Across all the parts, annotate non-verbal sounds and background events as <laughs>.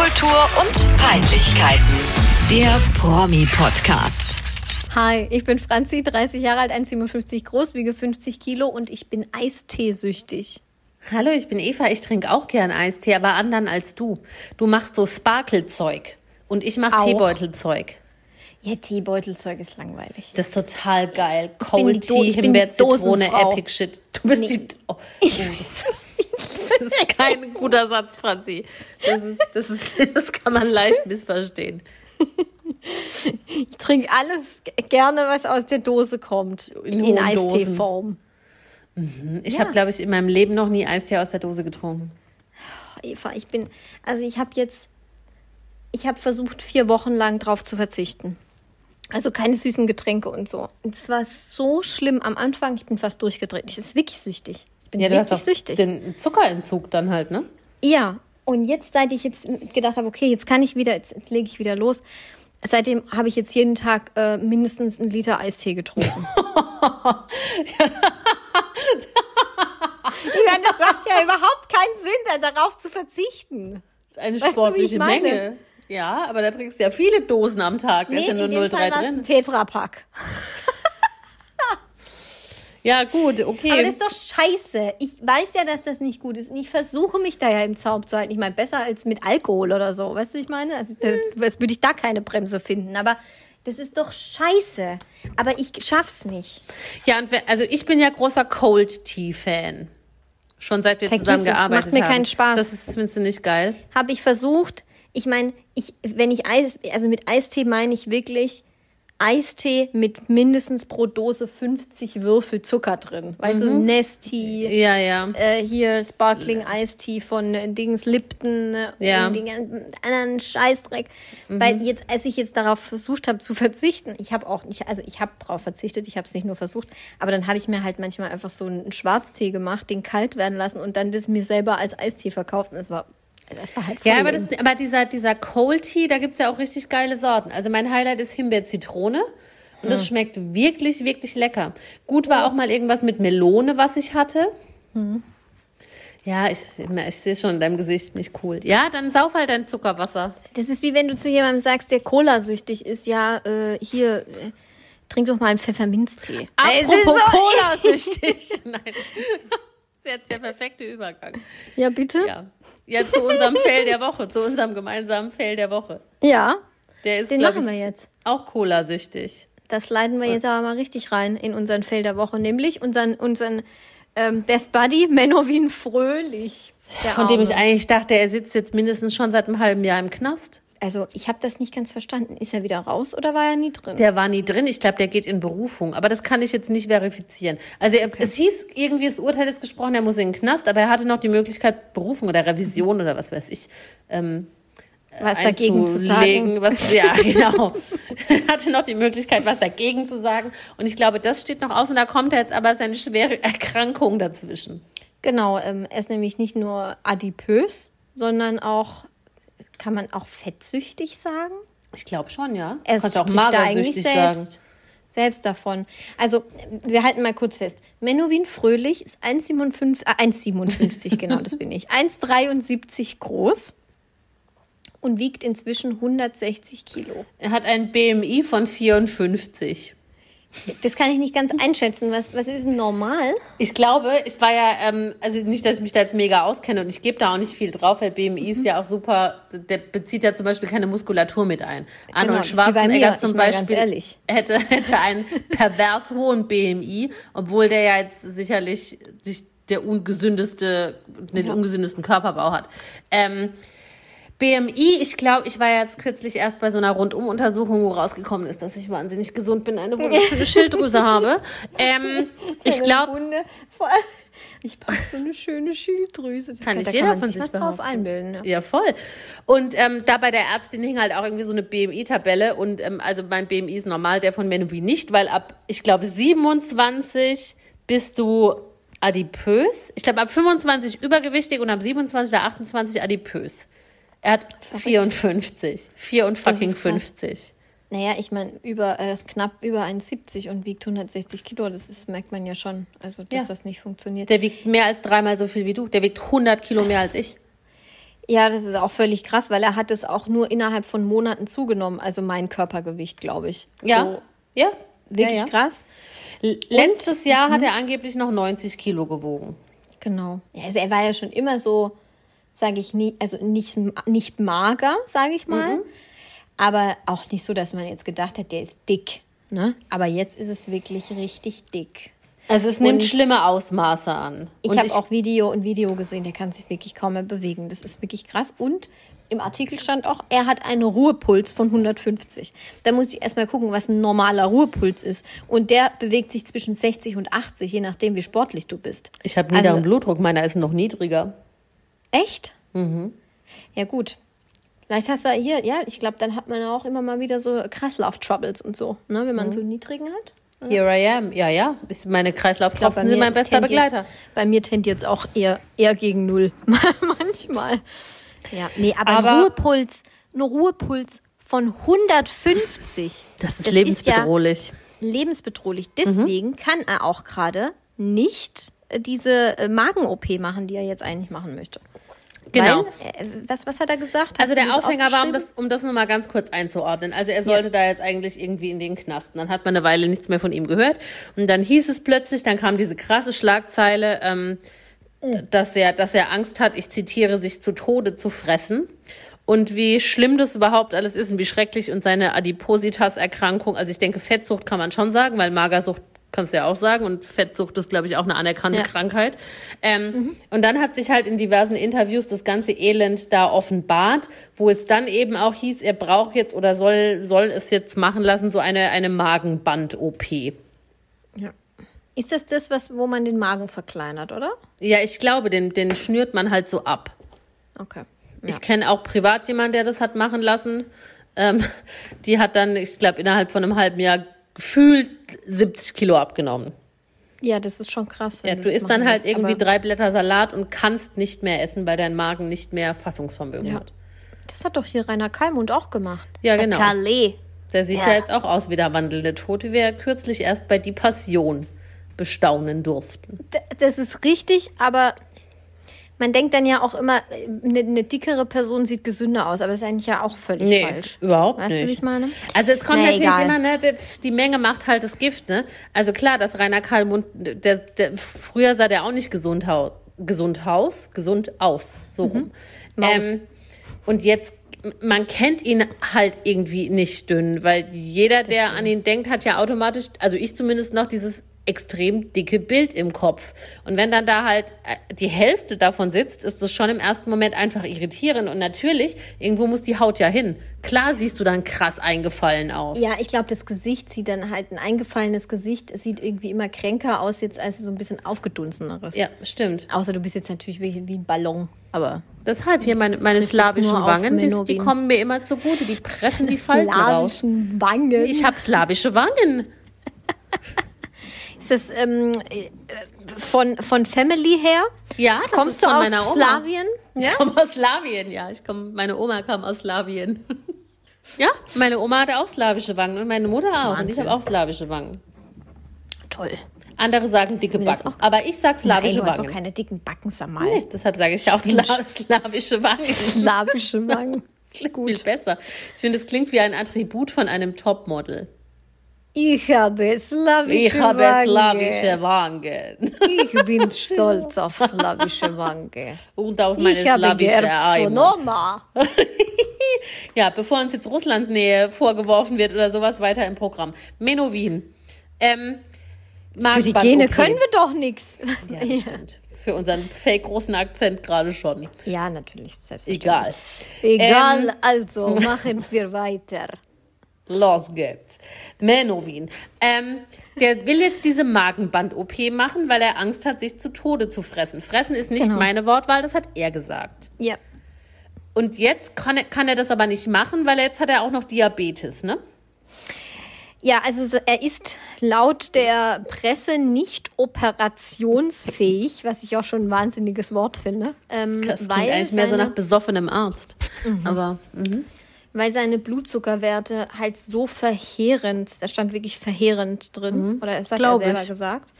Popkultur und Peinlichkeiten. Der Promi-Podcast. Hi, ich bin Franzi, 30 Jahre alt, 1,57 groß, wiege 50 Kilo und ich bin Eisteesüchtig. Hallo, ich bin Eva. Ich trinke auch gern Eistee, aber anderen als du. Du machst so Sparkelzeug und ich mach Auch. Teebeutelzeug. Ja, Teebeutelzeug ist langweilig. Das ist total geil. Cold Tea, Himbeer, Zitrone. Epic Shit. Du bist Nee. die. Oh, oh, <laughs> das, ist kein guter Satz, Franzi. Das, ist, das, ist, das kann man leicht missverstehen. Ich trinke alles gerne, was aus der Dose kommt. In In. Eisteeform. Ich Ja. habe, glaube ich, in meinem Leben noch nie Eistee aus der Dose getrunken. Eva, ich bin, also ich habe jetzt, ich habe versucht, vier Wochen lang drauf zu verzichten. Also keine süßen Getränke und so. Und es war so schlimm am Anfang, ich bin fast durchgedreht. Ich ist wirklich süchtig. Ich bin Ja, du hast auch süchtig. den Zuckerentzug dann halt, ne? Ja, und jetzt, seit ich jetzt gedacht habe, okay, jetzt kann ich wieder, jetzt, jetzt lege ich wieder los. Seitdem habe ich jetzt jeden Tag äh, mindestens einen Liter Eistee getrunken. <laughs> ich meine, das macht ja überhaupt keinen Sinn, da- darauf zu verzichten. Das ist eine Weißt du, sportliche meine? Menge. Ja, aber da trinkst du ja viele Dosen am Tag. Da ist ja nur in dem 0,3 Fall war's drin. Tetrapack. <laughs> Ja, gut, okay. Aber das ist doch scheiße. Ich weiß ja, dass das nicht gut ist. Und ich versuche mich da ja im Zaum zu halten. Ich meine, besser als mit Alkohol oder so. Weißt du, wie ich meine? Also, das, als würde ich da keine Bremse finden. Aber das ist doch scheiße. Aber ich schaff's nicht. Ja, und wer, also ich bin ja großer Cold Tea Fan. Schon seit wir Vergiss zusammen gearbeitet macht mir haben. keinen Spaß. Das ist, findest du nicht geil? Habe ich versucht. Ich meine, ich, wenn ich Eis, also mit Eistee meine ich wirklich Eistee mit mindestens pro Dose 50 Würfel Zucker drin. Weißt du, Nesti. Ja, ja. äh, hier Sparkling Tea von äh, Dings Lipton äh, Ja. und den ganzen anderen Scheißdreck. Weil jetzt, als ich jetzt darauf versucht habe zu <laughs> verzichten, ich habe auch nicht, also ich habe darauf verzichtet, ich habe es nicht nur versucht, aber dann habe ich mir halt manchmal einfach so einen Schwarztee gemacht, den kalt werden lassen und dann das mir selber als Eistee verkauft. Und das war, das war halt voll Ja, aber, das, aber dieser, dieser Cold Tea, da gibt's ja auch richtig geile Sorten. Also mein Highlight ist Himbeer-Zitrone. Und das schmeckt wirklich, wirklich lecker. Gut war auch mal irgendwas mit Melone, was ich hatte. Ja, ich, ich sehe schon in deinem Gesicht nicht cool. Ja, dann sauf halt dein Zuckerwasser. Das ist wie wenn du zu jemandem sagst, der Cola-süchtig ist, ja, äh, hier, äh, trink doch mal einen Pfefferminztee. Es Apropos so- Cola-süchtig. <laughs> Nein. Das wäre jetzt der perfekte Übergang. Ja, bitte? Ja. Ja, zu unserem Fail der Woche, zu unserem gemeinsamen Fail der Woche. ja. Der ist, Den machen ich, wir jetzt. auch Cola-süchtig. Das leiten wir jetzt aber mal richtig rein in unseren Fail der Woche, nämlich unseren, unseren ähm, Best Buddy <laughs> Menowin Fröhlich. Von dem ich eigentlich dachte, er sitzt jetzt mindestens schon seit einem halben Jahr im Knast. Also, ich habe das nicht ganz verstanden. Ist er wieder raus oder war er nie drin? Der war nie drin. Ich glaube, der geht in Berufung. Aber das kann ich jetzt nicht verifizieren. Also er, es hieß irgendwie, das Urteil ist gesprochen, er muss in den Knast, aber er hatte noch die Möglichkeit, Berufung oder Revision oder was weiß ich, ähm, Was dagegen zu sagen. Was, ja, <laughs> genau. er hatte noch die Möglichkeit, was dagegen zu sagen. Und ich glaube, das steht noch aus. Und da kommt jetzt aber seine schwere Erkrankung dazwischen. Genau, ähm, er ist nämlich nicht nur adipös, sondern auch, kann man auch fettsüchtig sagen? Ich glaube schon, ja. Er Kannst auch magersüchtig eigentlich sagen. selbst, selbst davon. Also, wir halten mal kurz fest. Menowin Fröhlich ist 1,57, äh, 1,57, genau, das bin ich. 1,73 groß und wiegt inzwischen 160 Kilo. Er hat ein BMI von 54. Das kann ich nicht ganz einschätzen. Was, was ist normal? Ich glaube, ich war ja, ähm, also nicht, dass ich mich da jetzt mega auskenne und ich gebe da auch nicht viel drauf, weil BMI Mhm. ist ja auch super, der bezieht ja zum Beispiel keine Muskulatur mit ein. Arnold ist wie bei Schwarzenegger zum Beispiel hätte, hätte einen pervers hohen BMI, obwohl der ja jetzt sicherlich nicht der ungesündeste, den ungesündesten Körperbau hat. Ähm, BMI, ich glaube, ich war ja jetzt kürzlich erst bei so einer Rundumuntersuchung, wo rausgekommen ist, dass ich wahnsinnig gesund bin, eine wunderschöne <laughs> Schilddrüse habe. Ähm, ich glaube, ich habe so eine schöne Schilddrüse. Das Kann nicht da jeder kann man von sich was drauf einbilden. Ja. Ja, voll. Und ähm, da bei der Ärztin hing halt auch irgendwie so eine BMI-Tabelle und ähm, also mein BMI ist normal, der von Menowin nicht, weil ab, ich glaube, 27 bist du adipös. Ich glaube, ab 25 übergewichtig und ab 27 oder 28 adipös. Er hat 54. 4 und fucking ist krass. 50. Naja, ich meine, über, er ist knapp über 1,70 und wiegt 160 Kilo. Das ist, merkt man ja schon, also dass Ja. das nicht funktioniert. Der wiegt mehr als dreimal so viel wie du. Der wiegt 100 Kilo mehr als ich. Ja, das ist auch völlig krass, weil er hat es auch nur innerhalb von Monaten zugenommen, also mein Körpergewicht, glaube ich. Ja. So, ja. wirklich ja, ja. krass. Letztes Jahr hat er angeblich noch 90 Kilo gewogen. Genau. Ja, also er war ja schon immer so, sage ich nie, also nicht, nicht mager, sage ich mal, Mhm. aber auch nicht so, dass man jetzt gedacht hat, der ist dick. Ne? Aber jetzt ist es wirklich richtig dick. Also es nimmt Und- schlimme Ausmaße an. Ich habe auch Video und Video gesehen, der kann sich wirklich kaum mehr bewegen. Das ist wirklich krass. Und im Artikel stand auch, er hat einen Ruhepuls von 150. Da muss ich erstmal gucken, was ein normaler Ruhepuls ist. Und der bewegt sich zwischen 60 und 80, je nachdem, wie sportlich du bist. Ich habe niederen Also- Blutdruck, meiner ist noch niedriger. Echt? Ja, gut. Vielleicht hast du hier, ja, ich glaube, dann hat man auch immer mal wieder so Kreislauf-Troubles und so, ne, wenn man Mhm. so niedrigen hat. Here I am. Ja, ja. Ich, meine Kreislauftropfen sind mein ist bester Begleiter. Bei mir tendiert es auch eher, eher gegen null. <laughs> Manchmal. Ja, nee, aber, Aber- ein Ruhepuls, ein Ruhepuls von 150. Das ist Das lebensbedrohlich. Ist ja lebensbedrohlich. Deswegen kann er auch gerade nicht äh, diese äh, Magen-OP machen, die er jetzt eigentlich machen möchte. Genau. Weil, äh, was, was hat er gesagt? Hast Also der Aufhänger war, um das, um das nochmal ganz kurz einzuordnen. Also er sollte da jetzt eigentlich irgendwie in den Knasten. Dann hat man eine Weile nichts mehr von ihm gehört. Und dann hieß es plötzlich, dann kam diese krasse Schlagzeile, ähm, d- dass, er, dass er Angst hat, ich zitiere, sich zu Tode zu fressen. Und wie schlimm das überhaupt alles ist und wie schrecklich und seine Adipositas-Erkrankung, also ich denke, Fettsucht kann man schon sagen, weil Magersucht kannst du ja auch sagen und Fettsucht ist, glaube ich, auch eine anerkannte Ja. Krankheit. Ähm, Und dann hat sich halt in diversen Interviews das ganze Elend da offenbart, wo es dann eben auch hieß, er braucht jetzt oder soll, soll es jetzt machen lassen, so eine, eine Magenband-OP. Ja. Ist das das, was, wo man den Magen verkleinert, oder? Ja, ich glaube, den, den schnürt man halt so ab. Okay. Ich kenne auch privat jemanden, der das hat machen lassen. Ähm, die hat dann, ich glaube, innerhalb von einem halben Jahr gefühlt 70 Kilo abgenommen. Ja, das ist schon krass. Ja, du das isst dann halt lässt, irgendwie drei Blätter Salat und kannst nicht mehr essen, weil dein Magen nicht mehr Fassungsvermögen Ja. hat. Das hat doch hier Rainer Kalmund auch gemacht. Ja, Der genau. Calais. Der sieht ja. Ja. jetzt auch aus wie der wandelnde Tod, wie wir kürzlich erst bei Die Passion bestaunen durften. D- Das ist richtig, aber man denkt dann ja auch immer, eine, eine dickere Person sieht gesünder aus, aber ist eigentlich ja auch völlig Nee, falsch. überhaupt weißt nicht. du, wie ich meine? Also es kommt Na, natürlich egal. immer, ne, die- Menge macht halt das Gift, ne? Also klar, dass Rainer Kallmund, der, der, früher sah der auch nicht gesund, hau, gesund aus, gesund aus, so rum. Mhm. Maus. Ähm, und jetzt, man kennt ihn halt irgendwie nicht dünn, weil jeder, der an ihn denkt, hat ja automatisch, also ich zumindest noch dieses extrem dicke Bild im Kopf. Und wenn dann da halt äh, die Hälfte davon sitzt, ist das schon im ersten Moment einfach irritierend. Und natürlich, irgendwo muss die Haut ja hin. Klar siehst du dann krass eingefallen aus. Ja, ich glaube, das Gesicht sieht dann halt ein eingefallenes Gesicht. Es sieht irgendwie immer kränker aus, jetzt als so ein bisschen aufgedunseneres. Ja, stimmt. Außer du bist jetzt natürlich wie, wie ein Ballon. Aber Deshalb hier meine, meine slawischen Wangen, die, die kommen mir immer zugute. Die pressen die Falten raus. slawischen Wangen. Ich habe slawische Wangen. <laughs> ist das ähm, äh, von, von Family her? Ja, das Kommst ist du von aus meiner Oma. Slawien? Ich komme aus Slawien, ja. Ich komm, meine Oma kam aus Slawien. <laughs> ja, meine Oma hatte auch slawische Wangen und meine Mutter auch. Und ich Wahnsinn. habe auch slawische Wangen. Toll. Andere sagen dicke Backen. Aber ich sag slawische Nein, du Wangen. keine dicken Backen, sag mal. Nee, deshalb sage ich ja auch sla slawische Wangen. <laughs> Slawische Wangen. <laughs> Klingt viel besser. Ich finde, es klingt wie ein Attribut von einem Topmodel. Ich habe slawische Ich habe Wangen. slawische Wangen. Ich bin <laughs> stolz auf slawische Wange. Und auf meine Ich slawische von. Oma. <laughs> Ja, bevor uns jetzt Russlands Nähe vorgeworfen wird oder sowas weiter im Programm. Menowin. Ähm, Für die Gene können wir doch nichts. Ja, das stimmt. Für unseren fake großen Akzent gerade schon. Ja, natürlich. Egal. Egal, also <laughs> machen wir weiter. Los geht's. Menowin. Ähm, der will jetzt diese Magenband-OP machen, weil er Angst hat, sich zu Tode zu fressen. Fressen ist nicht Genau. meine Wortwahl, das hat er gesagt. Ja. Und jetzt kann er, kann er das aber nicht machen, weil jetzt hat er auch noch Diabetes, ne? Ja, also so- er ist laut der Presse nicht operationsfähig, was ich auch schon ein wahnsinniges Wort finde. Ähm, Das klingt weil, eigentlich mehr so nach besoffenem Arzt. Aber mhm. Weil seine Blutzuckerwerte halt so verheerend, da stand wirklich verheerend drin, oder es hat er Glaub selber ich. gesagt,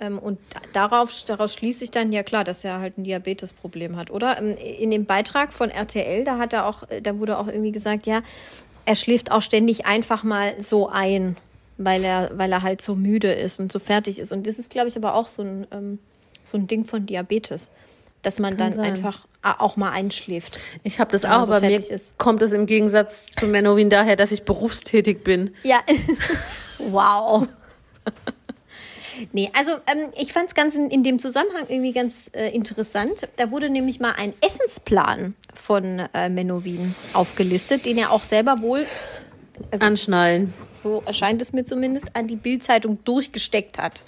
Ähm, und darauf, daraus schließe ich dann, ja klar, dass er halt ein Diabetesproblem hat, oder? Ähm, in dem Beitrag von RTL, da hat er auch, äh, da wurde auch irgendwie gesagt, ja, er schläft auch ständig einfach mal so ein, weil er, weil er halt so müde ist und so fertig ist. Und das ist, glaube ich, aber auch so ein, ähm, so ein Ding von Diabetes, dass man Kann dann sein. einfach auch mal einschläft. Ich habe das auch, so aber mir ist. kommt es im Gegensatz zu Menowin daher, dass ich berufstätig bin. Ja, <laughs> wow. Nee, also ähm, ich fand es ganz in, in, dem Zusammenhang irgendwie ganz äh, interessant. Da wurde nämlich mal ein Essensplan von äh, Menowin aufgelistet, den er auch selber wohl also, anschnallen. So erscheint es mir zumindest an die Bildzeitung durchgesteckt hat.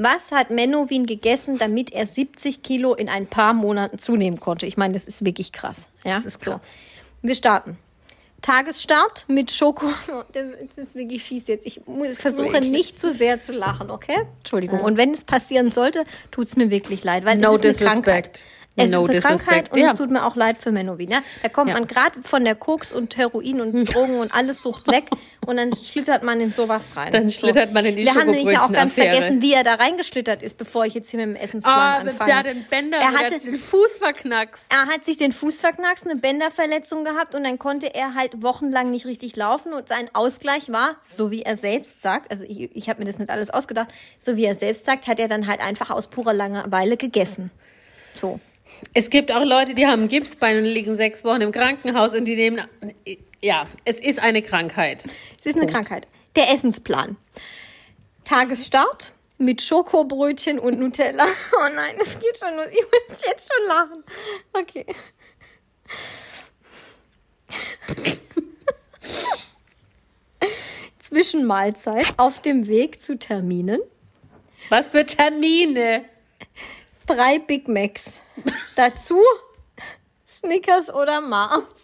Was hat Menowin gegessen, damit er 70 Kilo in ein paar Monaten zunehmen konnte? Ich meine, das ist wirklich krass. Ja? Das ist krass. So. Wir starten. Tagesstart mit Schoko. <laughs> Das, ist wirklich fies jetzt. Ich muss, versuche nicht zu sehr zu lachen, okay? Entschuldigung. Und wenn es passieren sollte, tut es mir wirklich leid, weil no es ist eine Krankheit. Es no ist eine Krankheit und ja. es tut mir auch leid für Menowin. Ja? Da kommt ja. man gerade von der Koks und Heroin und Drogen und alles Sucht weg und dann schlittert man in sowas rein. Dann schlittert so. man in die Wir haben nämlich ja auch ganz vergessen, wie er da reingeschlittert ist, bevor ich jetzt hier mit dem Essensplan oh, anfange. Hat den Bänder, er hatte den Fuß verknackst. Er hat sich den Fuß verknackst, eine Bänderverletzung gehabt und dann konnte er halt wochenlang nicht richtig laufen und sein Ausgleich war, so wie er selbst sagt, also ich, ich habe mir das nicht alles ausgedacht, so wie er selbst sagt, hat er dann halt einfach aus purer Langeweile gegessen. So. Es gibt auch Leute, die haben Gipsbein und liegen sechs Wochen im Krankenhaus und die nehmen. Ja, es ist eine Krankheit. Es ist eine Punkt. Krankheit. Der Essensplan. Tagesstart mit Schokobrötchen und Nutella. <laughs> Oh nein, es geht schon los. Ich muss jetzt schon lachen. Okay. <laughs> Zwischenmahlzeit auf dem Weg zu Terminen. Was für Termine? Drei Big Macs. Dazu Snickers oder Mars.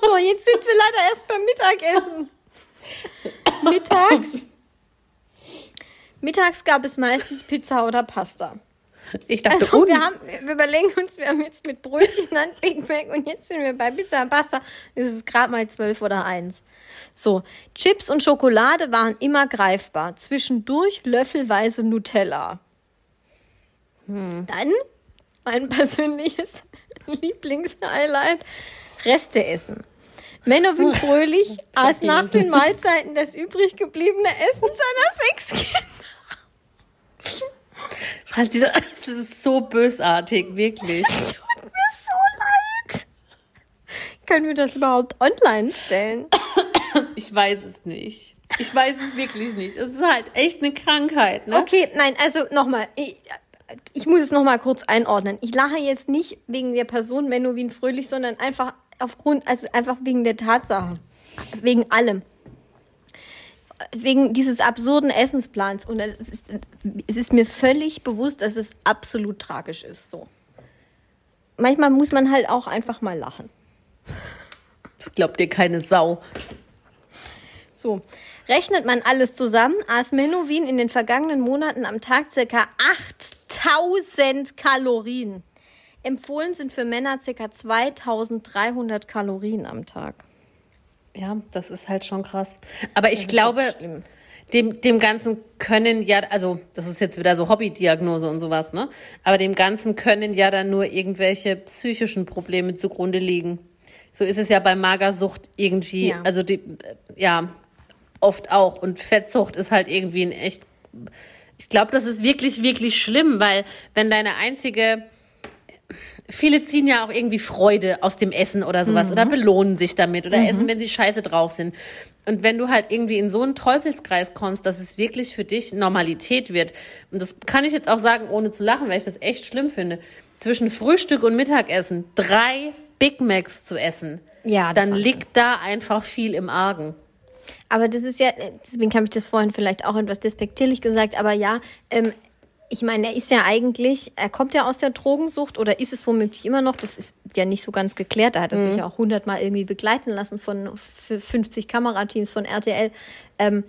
So, jetzt sind wir leider erst beim Mittagessen. Mittags. Mittags gab es meistens Pizza oder Pasta. Ich dachte, also, wir, haben, wir überlegen uns, wir haben jetzt mit Brötchen an Big Mac und jetzt sind wir bei Pizza und Pasta. Es ist gerade mal zwölf oder eins. So, Chips und Schokolade waren immer greifbar. Zwischendurch löffelweise Nutella. Hm. Dann mein <laughs> persönliches Lieblingshighlight: Reste essen. Menowin Fröhlich aß nach den Mahlzeiten das übrig gebliebene Essen seiner sechs Kinder. Franzi, <laughs> das ist so bösartig, wirklich. Es tut mir so leid. Können wir das überhaupt online stellen? <coughs> Ich weiß es nicht. Ich weiß es wirklich nicht. Es ist halt echt eine Krankheit. Ne? Okay, nein, also nochmal ich muss es nochmal kurz einordnen. Ich lache jetzt nicht wegen der Person Menowin Fröhlich, sondern einfach aufgrund, also einfach wegen der Tatsache. Wegen allem. Wegen dieses absurden Essensplans. Und es ist, es ist mir völlig bewusst, dass es absolut tragisch ist. So. Manchmal muss man halt auch einfach mal lachen. Das glaubt dir keine Sau. So. Rechnet man alles zusammen, aß Menowin in den vergangenen Monaten am Tag ca. 8000 Kalorien. Empfohlen sind für Männer ca. 2300 Kalorien am Tag. Ja, das ist halt schon krass. Aber ich glaube, dem, dem Ganzen können ja, also das ist jetzt wieder so Hobbydiagnose und sowas, ne? Aber dem Ganzen können ja dann nur irgendwelche psychischen Probleme zugrunde liegen. So ist es ja bei Magersucht irgendwie, ja. also die, ja, oft auch. Und Fettsucht ist halt irgendwie ein echt. Ich glaube, das ist wirklich, wirklich schlimm, weil wenn deine einzige viele ziehen ja auch irgendwie Freude aus dem Essen oder sowas mhm. oder belohnen sich damit oder mhm. essen, wenn sie scheiße drauf sind. Und wenn du halt irgendwie in so einen Teufelskreis kommst, dass es wirklich für dich Normalität wird, und das kann ich jetzt auch sagen, ohne zu lachen, weil ich das echt schlimm finde, zwischen Frühstück und Mittagessen drei Big Macs zu essen, ja, dann liegt da einfach viel im Argen. Aber das ist ja, deswegen habe ich das vorhin vielleicht auch etwas despektierlich gesagt, aber ja, ähm, ich meine, er ist ja eigentlich, er kommt ja aus der Drogensucht oder ist es womöglich immer noch, das ist ja nicht so ganz geklärt, da hat er mhm. sich ja auch hundertmal irgendwie begleiten lassen von 50 Kamerateams von RTL. Ähm,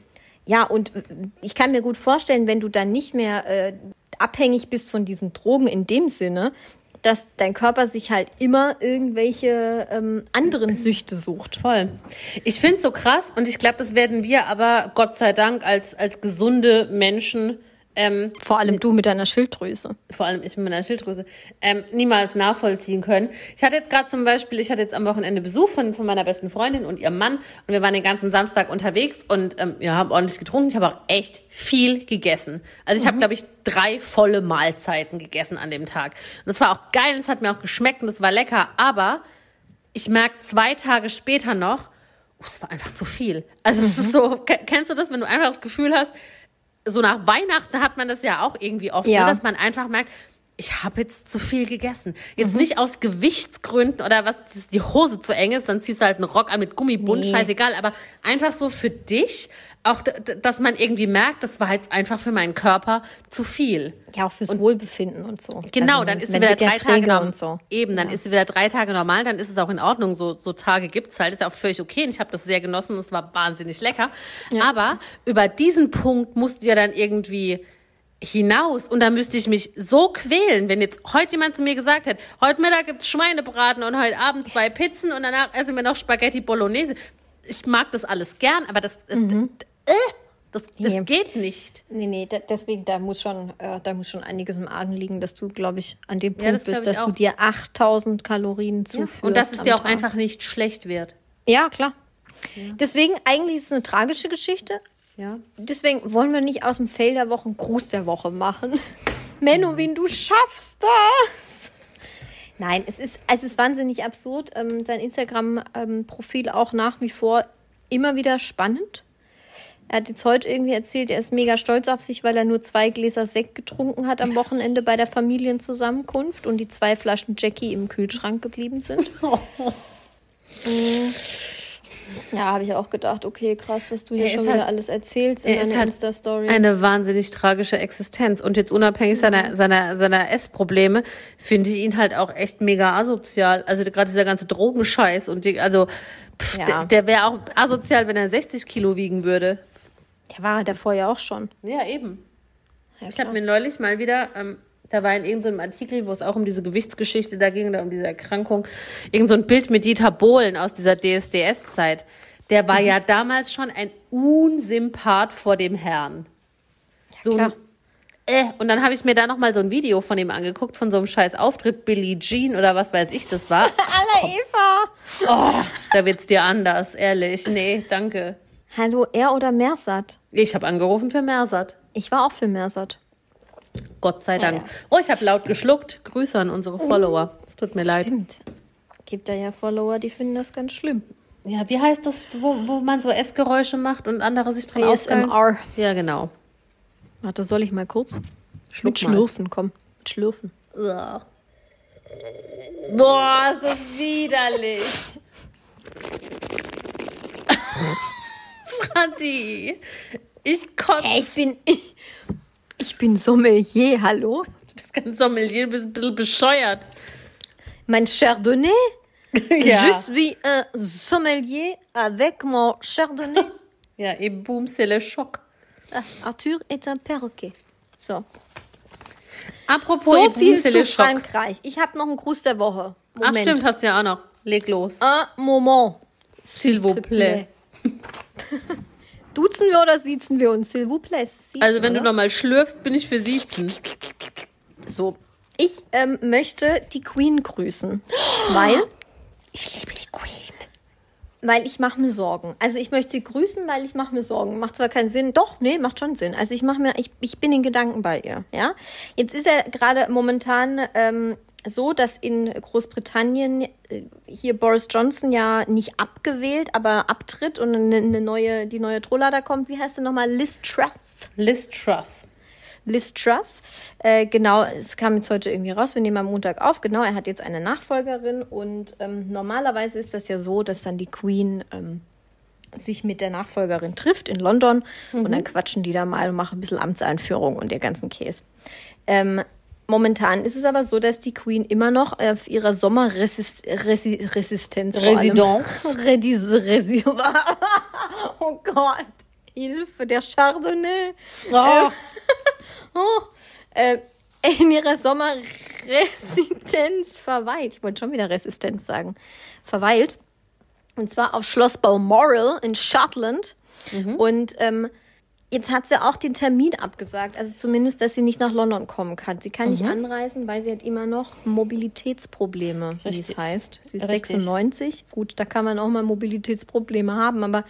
ja, und ich kann mir gut vorstellen, wenn du dann nicht mehr äh, abhängig bist von diesen Drogen in dem Sinne, dass dein Körper sich halt immer irgendwelche ähm, anderen Süchte sucht. Voll. Ich finde es so krass und ich glaube, das werden wir aber Gott sei Dank als, als gesunde Menschen ähm, Vor allem du mit deiner Schilddrüse. vor allem ich mit meiner Schilddrüse, ähm, niemals nachvollziehen können. Ich hatte jetzt gerade zum Beispiel, ich hatte jetzt am Wochenende Besuch von, von meiner besten Freundin und ihrem Mann und wir waren den ganzen Samstag unterwegs und ähm, ja, haben ordentlich getrunken. Ich habe auch echt viel gegessen. Also ich habe, glaube ich, drei volle Mahlzeiten gegessen an dem Tag. Und das war auch geil, es hat mir auch geschmeckt und es war lecker, aber ich merke zwei Tage später noch, oh, es war einfach zu viel. Also es ist so, ke- kennst du das, wenn du einfach das Gefühl hast, so nach Weihnachten hat man das ja auch irgendwie oft, Ja. ne, dass man einfach merkt, ich habe jetzt zu viel gegessen. Mhm. Jetzt nicht aus Gewichtsgründen oder was, dass die Hose zu eng ist, dann ziehst du halt einen Rock an mit Gummibund, Nee. scheißegal, aber einfach so für dich, auch, dass man irgendwie merkt, das war jetzt einfach für meinen Körper zu viel. Ja, auch fürs Wohlbefinden und so. Genau, Also, dann ist sie wieder drei Tage normal. und so. Eben, dann ist sie wieder drei Tage normal, dann ist es auch in Ordnung. So, so Tage gibt's halt, ist ja auch völlig okay. Und ich habe das sehr genossen und es war wahnsinnig lecker. Aber über diesen Punkt musst du ja dann irgendwie hinaus und da müsste ich mich so quälen, wenn jetzt heute jemand zu mir gesagt hätte, heute Mittag gibt's Schweinebraten und heute Abend zwei Pizzen und danach essen wir noch Spaghetti Bolognese. Ich mag das alles gern, aber das, äh, äh, das, das Nee. geht nicht. Nee, nee, deswegen, da muss schon, äh, da muss schon einiges im Argen liegen, dass du, glaube ich, an dem Ja, Punkt das glaub bist, dass du auch. dir 8000 Kalorien zuführst. Und dass es dir auch Tag. einfach nicht schlecht wird. Ja, klar. Deswegen, eigentlich ist es eine tragische Geschichte. Ja. Deswegen wollen wir nicht aus dem Fail der Woche einen Gruß der Woche machen. <laughs> Menowin, du schaffst das! Nein, es ist, es ist wahnsinnig absurd. Ähm, sein Instagram-Profil auch nach wie vor immer wieder spannend. Er hat jetzt heute irgendwie erzählt, er ist mega stolz auf sich, weil er nur zwei Gläser Sekt getrunken hat am <laughs> Wochenende bei der Familienzusammenkunft und die zwei Flaschen Jackie im Kühlschrank geblieben sind. <laughs> Mm. Ja, habe ich auch gedacht, okay, krass, was du hier Er schon ist wieder halt- alles erzählst in Er deiner halt Insta-Story. eine wahnsinnig tragische Existenz. Und jetzt unabhängig seiner, seiner, seiner Essprobleme, finde ich ihn halt auch echt mega asozial. Also gerade dieser ganze Drogenscheiß und die, also pff, Ja. der, der wäre auch asozial, wenn er 60 Kilo wiegen würde. Der war er davor ja auch schon. Ja, eben. Ja, Ich habe mir neulich mal wieder, ähm, da war in irgendeinem Artikel, wo es auch um diese Gewichtsgeschichte da ging, oder um diese Erkrankung, irgend so ein Bild mit Dieter Bohlen aus dieser DSDS-Zeit. Der Mhm. war ja damals schon ein Unsympath vor dem Herrn. So ein, klar. äh, und dann habe ich mir da noch mal so ein Video von ihm angeguckt, von so einem scheiß Auftritt, Billie Jean oder was weiß ich das war. <laughs> Alla Eva! Oh, da wird's dir anders, ehrlich. Nee, danke. Hallo, er oder Mersat? Ich habe angerufen für Mersat. Ich war auch für Mersat. Gott sei Dank. ja. Oh, ich habe laut geschluckt. Grüße an unsere Follower. Es tut mir leid. Stimmt. Gibt da ja Follower, die finden das ganz schlimm. Ja, wie heißt das, wo, wo man so Essgeräusche macht und andere sich dran? ASMR. Ja, genau. Warte, soll ich mal kurz? Schluck Mit. Schlürfen, komm. Mit Schlürfen. Uah. Boah, ist das widerlich. <laughs> Franzi, ich kotze. Ey, ich bin. Ich, ich bin Sommelier, hallo? Du bist ganz Sommelier, du bist ein bisschen bescheuert. Mein Chardonnay? <laughs> Ja. Je suis un sommelier avec mon Chardonnay. <laughs> Ja, et boum, c'est le choc. Ah, Arthur est un perroquet. So. Apropos, So viel c'est zu. Frankreich. Ich habe noch einen Gruß der Woche. Ach, Moment. stimmt, hast du ja auch noch. Leg los. Un Moment. S'il vous plaît. <laughs> Duzen wir oder siezen wir uns? S'il vous plaît. Siezen, Also, wenn du oder? nochmal schlürfst, bin ich für Siezen. So. Ich ähm, möchte die Queen grüßen. Weil, <gasps> Ich liebe die Queen. weil ich mache mir Sorgen. Also ich möchte sie grüßen, weil ich mache mir Sorgen. Macht zwar keinen Sinn. Doch, nee, macht schon Sinn. Also ich mache mir, ich, ich bin in Gedanken bei ihr. Ja. Jetzt ist ja gerade momentan ähm, so, dass in Großbritannien äh, hier Boris Johnson ja nicht abgewählt, aber abtritt und eine, eine neue, die neue Troller da kommt. Wie heißt sie nochmal? Liz Truss. Liz Truss. Liz Truss. Äh, genau, es kam jetzt heute irgendwie raus, wir nehmen am Montag auf. Genau, er hat jetzt eine Nachfolgerin und ähm, normalerweise ist das ja so, dass dann die Queen ähm, sich mit der Nachfolgerin trifft in London und dann quatschen die da mal und machen ein bisschen Amtseinführung und der ganzen Käse. Ähm, momentan ist es aber so, dass die Queen immer noch auf ihrer Sommerresistenz Residence. <laughs> Redis, Resi <laughs> oh Gott, Hilfe, der Chardonnay. Oh. Oh, <laughs> äh, in ihrer Sommerresidenz verweilt. Ich wollte schon wieder Resistenz sagen. Verweilt. Und zwar auf Schloss Balmoral in Schottland. Und ähm, Jetzt hat sie auch den Termin abgesagt, also zumindest, dass sie nicht nach London kommen kann. Sie kann nicht anreisen, weil sie hat immer noch Mobilitätsprobleme, wie es Richtig. heißt. Sie ist Richtig. 96. Gut, da kann man auch mal Mobilitätsprobleme haben, aber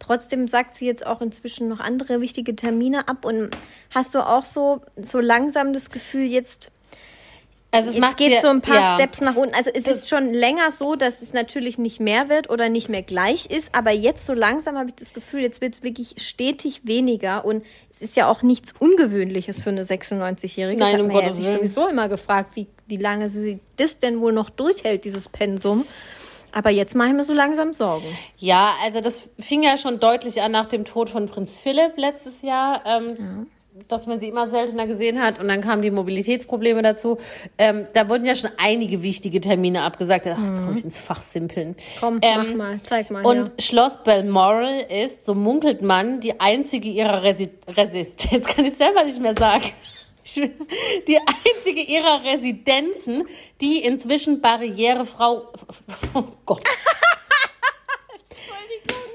trotzdem sagt sie jetzt auch inzwischen noch andere wichtige Termine ab. Und hast du auch so, so langsam das Gefühl, jetzt Also es Jetzt geht so ein paar ja. Steps nach unten. Also es ist schon länger so, dass es natürlich nicht mehr wird oder nicht mehr gleich ist. Aber jetzt so langsam habe ich das Gefühl, jetzt wird es wirklich stetig weniger. Und es ist ja auch nichts Ungewöhnliches für eine 96-Jährige. Nein, das hat um man ja sich sowieso immer gefragt, wie, wie lange sie das denn wohl noch durchhält, dieses Pensum. Aber jetzt mache ich mir so langsam Sorgen. Ja, also das fing ja schon deutlich an nach dem Tod von Prinz Philipp letztes Jahr, ähm, dass man sie immer seltener gesehen hat und dann kamen die Mobilitätsprobleme dazu. Ähm, da wurden ja schon einige wichtige Termine abgesagt. Ach, jetzt komme ich ins Fachsimpeln. Komm, Ähm, mach mal, zeig mal. Und ja. Schloss Balmoral ist, so munkelt man, die einzige ihrer Resi Resist. <laughs> Jetzt kann ich selber nicht mehr sagen. Die einzige ihrer Residenzen, die inzwischen barrierefrau. <laughs> Oh Gott. <laughs>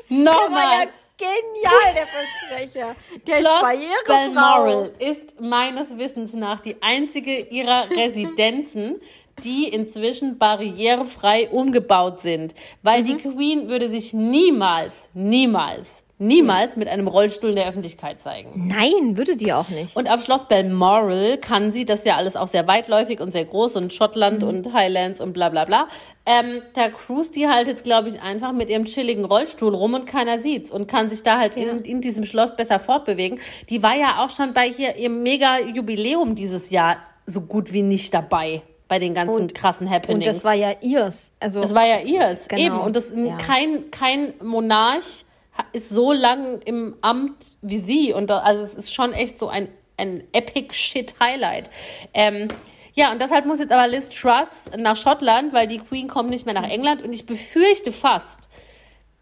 Nochmal. Genial, der Versprecher. Der Schloss Balmoral ist meines Wissens nach die einzige ihrer <laughs> Residenzen, die inzwischen barrierefrei umgebaut sind. Weil die Queen würde sich niemals, niemals, niemals mit einem Rollstuhl in der Öffentlichkeit zeigen. Nein, würde sie auch nicht. Und auf Schloss Balmoral kann sie, das ist ja alles auch sehr weitläufig und sehr groß und Schottland und Highlands und bla bla bla. Ähm, da cruist die halt jetzt, glaube ich, einfach mit ihrem chilligen Rollstuhl rum und keiner sieht's und kann sich da halt in, in diesem Schloss besser fortbewegen. Die war ja auch schon bei hier ihrem Mega-Jubiläum dieses Jahr so gut wie nicht dabei bei den ganzen Und- krassen Happenings. Und das war ja ihrs. Also Das war ja ihrs. Genau. Eben. Und das, Ja. kein, kein Monarch ist so lang im Amt wie sie. Und da, also es ist schon echt so ein, ein epic shit Highlight. Ähm, ja, und deshalb muss jetzt aber Liz Truss nach Schottland, weil die Queen kommt nicht mehr nach England. Und ich befürchte fast,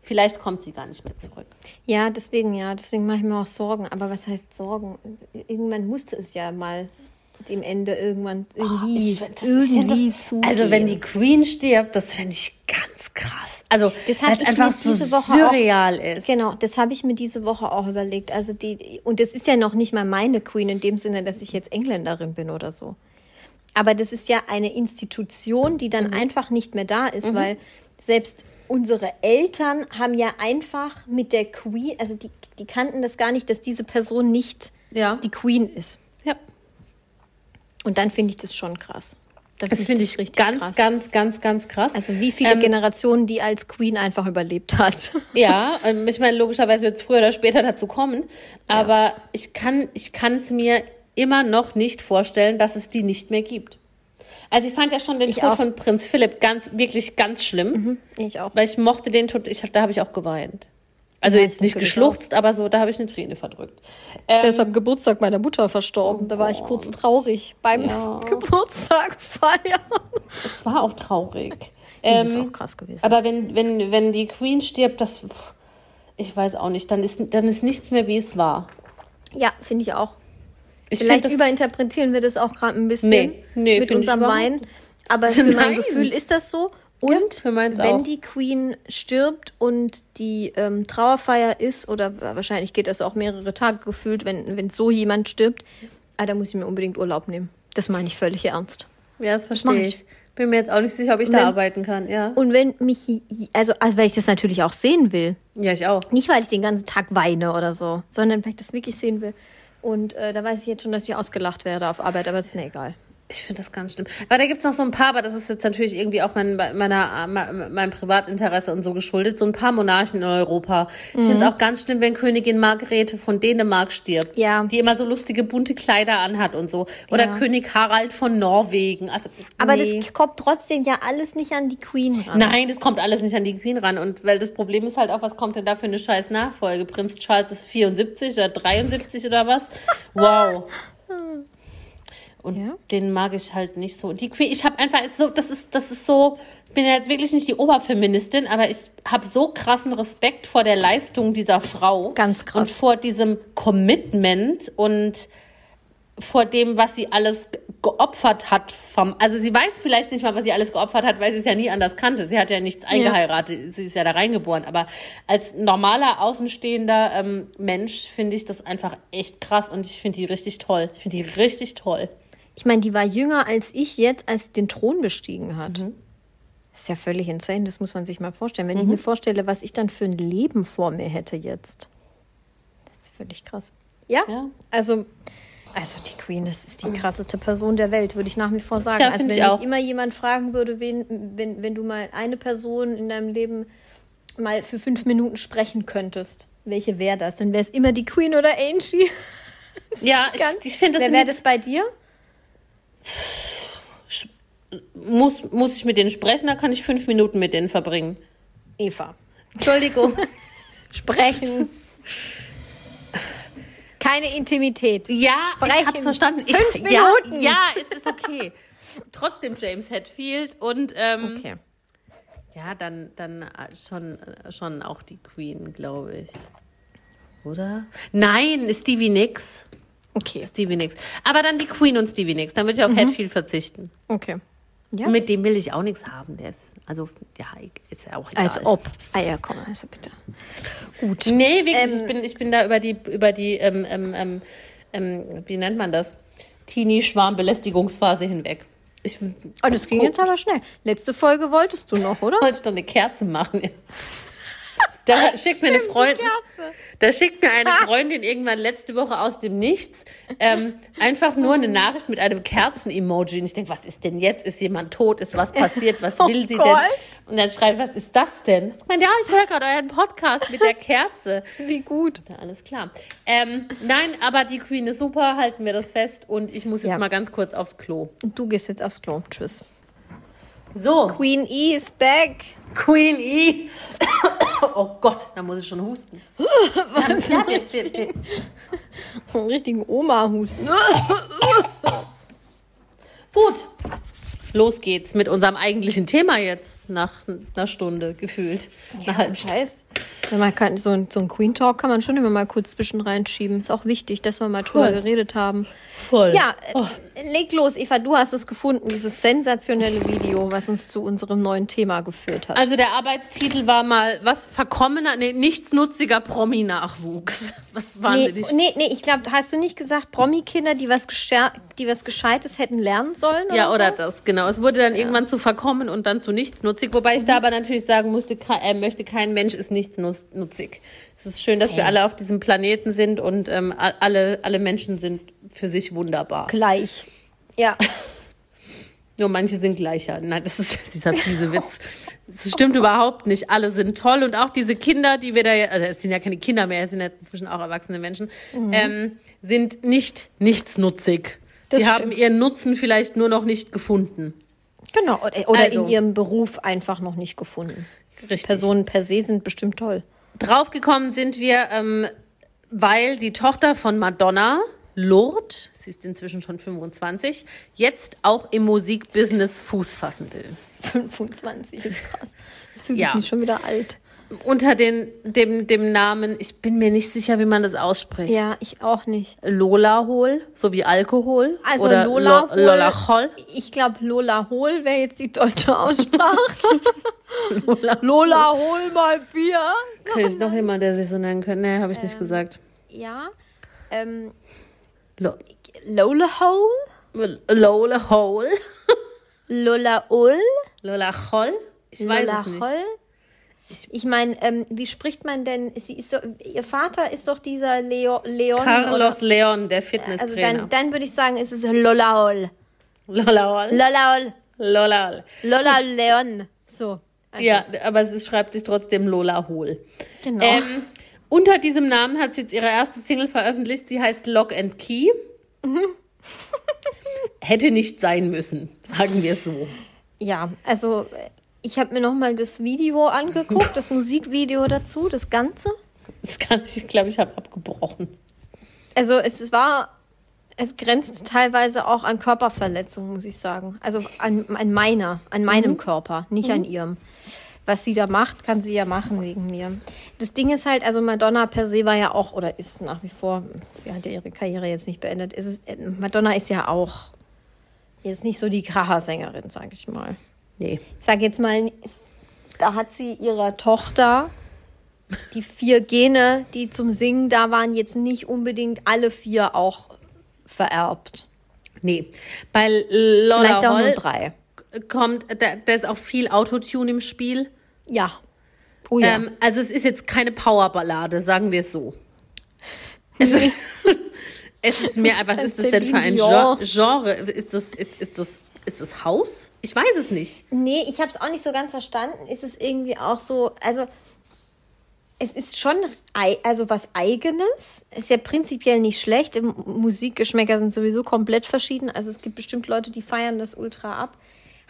vielleicht kommt sie gar nicht mehr zurück. Ja, deswegen, ja, deswegen mache ich mir auch Sorgen. Aber was heißt Sorgen? Irgendwann musste es ja mal dem Ende irgendwann irgendwie, Oh, Ich irgendwie das, zugehen. Also wenn die Queen stirbt, das fände ich ganz krass. Also Das weil hab es ich einfach so diese Woche surreal ist. Genau, das habe ich mir diese Woche auch überlegt. Also die, und das ist ja noch nicht mal meine Queen in dem Sinne, dass ich jetzt Engländerin bin oder so. Aber das ist ja eine Institution, die Mhm. dann einfach nicht mehr da ist, weil selbst unsere Eltern haben ja einfach mit der Queen, also die, die kannten das gar nicht, dass diese Person nicht Ja. die Queen ist. Ja. Und dann finde ich das schon krass. Dann Das finde ich ganz, krass. ganz, ganz, ganz krass. Also wie viele Ähm, Generationen die als Queen einfach überlebt hat. <laughs> Ja, ähm, ich meine, logischerweise wird es früher oder später dazu kommen. Aber ich kann, ich kann es mir immer noch nicht vorstellen, dass es die nicht mehr gibt. Also ich fand ja schon den Ich Tod auch. von Prinz Philipp ganz, wirklich ganz schlimm. Ich auch. Weil ich mochte den Tod, ich, da habe ich auch geweint. Also Ja, jetzt nicht geschluchzt, aber so, da habe ich eine Träne verdrückt. Der ist am Geburtstag meiner Mutter verstorben. da war ich kurz traurig beim <laughs> Geburtstag feiern. Es war auch traurig. <laughs> das ist Ähm, auch krass gewesen. Aber wenn, wenn, wenn die Queen stirbt, das, ich weiß auch nicht, dann ist, dann ist nichts mehr, wie es war. Ja, finde ich auch. Ich Vielleicht find überinterpretieren wir das auch gerade ein bisschen Nee, nee, mit unserem Wein. Aber für mein. <laughs> Gefühl ist das so. Und meins wenn auch. die Queen stirbt und die ähm, Trauerfeier ist, oder wahrscheinlich geht das auch mehrere Tage gefühlt, wenn, wenn so jemand stirbt, ah, da muss ich mir unbedingt Urlaub nehmen. Das meine ich völlig ernst. Ja, das verstehe ich. ich. Bin mir jetzt auch nicht sicher, ob ich da Wenn- arbeiten kann. Ja. Und wenn mich, also, also weil ich das natürlich auch sehen will, Ja, ich auch. Nicht, weil ich den ganzen Tag weine oder so, sondern weil ich das wirklich sehen will. Und äh, da weiß ich jetzt schon, dass ich ausgelacht werde auf Arbeit, aber ist mir egal. Ich finde das ganz schlimm. Aber da gibt's noch so ein paar, aber das ist jetzt natürlich irgendwie auch mein, meiner, meinem Privatinteresse und so geschuldet, so ein paar Monarchen in Europa. Ich finde es auch ganz schlimm, wenn Königin Margarete von Dänemark stirbt. Mhm. Ja. Die immer so lustige bunte Kleider anhat und so. Oder Ja. König Harald von Norwegen. Also, Aber nee. das kommt trotzdem ja alles nicht an die Queen ran. Nein, das kommt alles nicht an die Queen ran. Und weil das Problem ist halt auch, was kommt denn da für eine scheiß Nachfolge? Prinz Charles ist 74 oder 73 oder was? Wow. <laughs> Und Ja. den mag ich halt nicht so. Die Queen, ich habe einfach so, das ist, das ist so, ich bin ja jetzt wirklich nicht die Oberfeministin, aber ich habe so krassen Respekt vor der Leistung dieser Frau. Ganz krass. Und vor diesem Commitment und vor dem, was sie alles geopfert hat vom, also sie weiß vielleicht nicht mal, was sie alles geopfert hat, weil sie es ja nie anders kannte. Sie hat ja nichts eingeheiratet, sie ist ja da reingeboren. Aber als normaler, außenstehender ähm, Mensch finde ich das einfach echt krass und ich finde die richtig toll. Ich finde die richtig toll. Ich meine, die war jünger als ich jetzt, als sie den Thron bestiegen hat. Das ist ja völlig insane, das muss man sich mal vorstellen. Wenn ich mir vorstelle, was ich dann für ein Leben vor mir hätte jetzt. Das ist völlig krass. Ja, Ja. also, also die Queen, das ist die krasseste Person der Welt, würde ich nach wie vor sagen. Ja, also wenn ich auch. immer jemand fragen würde, wen, wenn, wenn du mal eine Person in deinem Leben mal für fünf Minuten sprechen könntest, welche wäre das? Dann wäre es immer die Queen oder Angie. <laughs> Ja, Ganz- ich, ich finde, das Wer wäre das bei dir? Muss, muss ich mit denen sprechen, da kann ich fünf Minuten mit denen verbringen. Eva. Entschuldigung. <laughs> Sprechen. Keine Intimität. ja, ich Sprechen. hab's verstanden. Ich, Fünf ja, Minuten. ja, es ist okay. Trotzdem James Hetfield und ähm, Okay. ja, dann, dann äh, schon, äh, schon auch die Queen, glaube ich. Oder? Nein, Stevie Nicks. Okay. Stevie Nicks. Aber dann die Queen und Stevie Nicks. Dann würde ich auf Hetfield verzichten. Okay. Ja. Mit dem will ich auch nichts haben. Der ist, also, ja, ist ja auch egal. Als ob. Ah ja, komm, also bitte. Gut. Nee, wirklich, Ähm, ich, bin, ich bin da über die, über die ähm, ähm, ähm, ähm, wie nennt man das? Teenie-Schwarm-Belästigungsphase hinweg. Ich Oh, das ging jetzt aber schnell. Letzte Folge wolltest du noch, oder? wollte doch eine Kerze machen. Ja. <laughs> Da schickt mir eine Freundin, da schickt mir eine Freundin irgendwann letzte Woche aus dem Nichts ähm, einfach nur eine Nachricht mit einem Kerzen-Emoji. Und ich denke, was ist denn jetzt? Ist jemand tot? Ist was passiert? Was <laughs> Oh will sie Gott. denn? Und dann schreibt, was ist das denn? Ich meine, ja, ich höre gerade euren Podcast mit der Kerze. Wie gut. Ja, alles klar. Ähm, nein, aber die Queen ist super, halten wir das fest. Und ich muss jetzt Ja. mal ganz kurz aufs Klo. Und du gehst jetzt aufs Klo. Tschüss. So, Queen E is back. Queen E. <laughs> Oh Gott, da muss ich schon husten. Ja, wir- wir- wir- Einen richtigen Oma-Husten. <laughs> Gut. Los geht's mit unserem eigentlichen Thema jetzt nach einer Stunde gefühlt. Halbe Das heißt, wenn man kann, so, ein- so ein Queen Talk kann man schon immer mal kurz zwischen reinschieben. Ist auch wichtig, dass wir mal drüber geredet haben. Voll. Ja, äh, Oh. leg los, Eva. Du hast es gefunden, dieses sensationelle Video, was uns zu unserem neuen Thema geführt hat. Also der Arbeitstitel war mal was verkommener, nee, nichtsnutziger Promi-Nachwuchs. Was Nee, wahnsinnig. nee, nee, ich glaube, hast du nicht gesagt, Promi-Kinder, die was, die was Gescheites hätten lernen sollen? Oder Ja, so? oder das, genau. Es wurde dann irgendwann zu verkommen und dann zu nichtsnutzig. Wobei ich da aber natürlich sagen musste, äh, möchte, kein Mensch ist nichtsnutzig. Es ist schön, dass wir alle auf diesem Planeten sind und ähm, alle, alle Menschen sind für sich wunderbar. Gleich. Ja. <laughs> Nur manche sind gleicher. Nein, das ist <laughs> dieser fiese Witz. Das stimmt überhaupt nicht. Alle sind toll und auch diese Kinder, die wir da, ja- also es sind ja keine Kinder mehr, es sind ja inzwischen auch erwachsene Menschen, ähm, sind nicht nichtsnutzig. Das Sie haben ihren Nutzen vielleicht nur noch nicht gefunden. Genau. Oder, oder Also. in ihrem Beruf einfach noch nicht gefunden. Richtig. Personen per se sind bestimmt toll. Draufgekommen sind wir, ähm, weil die Tochter von Madonna, Lourdes, sie ist inzwischen schon 25, jetzt auch im Musikbusiness Fuß fassen will. 25 ist krass. Jetzt fühle ich Ja. mich schon wieder alt. Unter den, dem, dem Namen, ich bin mir nicht sicher, wie man das ausspricht. Ja, ich auch nicht. Lola Hol, so wie Alkohol. Also oder Lola Lo- Hol- Lola Hol. Ich glaube, Lola Hol wäre jetzt die deutsche <laughs> Aussprache. Lola, Lola, hol mal Bier. Kenn ich noch jemand, der sich so nennen könnte? Nee, habe ich nicht gesagt. Ja. Ähm, Lo Lola Hole? Lola Hol. Lola Ul? Lola Hol? Ich weiß Lola es nicht. Hol? Ich meine, ähm, wie spricht man denn? Sie ist so, ihr Vater ist doch dieser Leo, Leon. Carlos Leon, der oder, also Fitnesstrainer. dann, dann würde ich sagen, es ist Lola Hol. Lola Hol. Lola Hol. Lola Hol. Lola Leon. So. Also, Ja, aber es schreibt sich trotzdem Lola Hol. Genau. Ähm, unter diesem Namen hat sie jetzt ihre erste Single veröffentlicht. Sie heißt Lock and Key. <laughs> Hätte nicht sein müssen, sagen wir es so. Ja, also äh, ich habe mir noch mal das Video angeguckt, das Musikvideo dazu, das Ganze. Das kann ich, glaube, ich habe abgebrochen. Also es war, es grenzt teilweise auch an Körperverletzung, muss ich sagen. Also an, an meiner, an meinem Körper, nicht an ihrem. Was sie da macht, kann sie ja machen wegen mir. Das Ding ist halt, also Madonna per se war ja auch, oder ist nach wie vor, sie hat ja ihre Karriere jetzt nicht beendet, ist es, äh, Madonna ist ja auch Jetzt nicht so die Kracher-Sängerin, sag ich mal. Nee. Ich sag jetzt mal, da hat sie ihrer Tochter die vier Gene, die zum Singen da waren, jetzt nicht unbedingt alle vier auch vererbt. Nee. Bei Lola Vielleicht auch nur Holl drei. kommt, da, da ist auch viel Autotune im Spiel. Ja. Oh ja. Ähm, also es ist jetzt keine Powerballade, sagen wir es so. Es ist, <laughs> es ist mehr einfach, was ist das denn für ein Celine Gen- Genre? Ist das, ist, ist das, ist das Haus? Ich weiß es nicht. Nee, ich habe es auch nicht so ganz verstanden. Ist es irgendwie auch so, also es ist schon also was Eigenes. Ist ja prinzipiell nicht schlecht. Musikgeschmäcker sind sowieso komplett verschieden. Also es gibt bestimmt Leute, die feiern das ultra ab.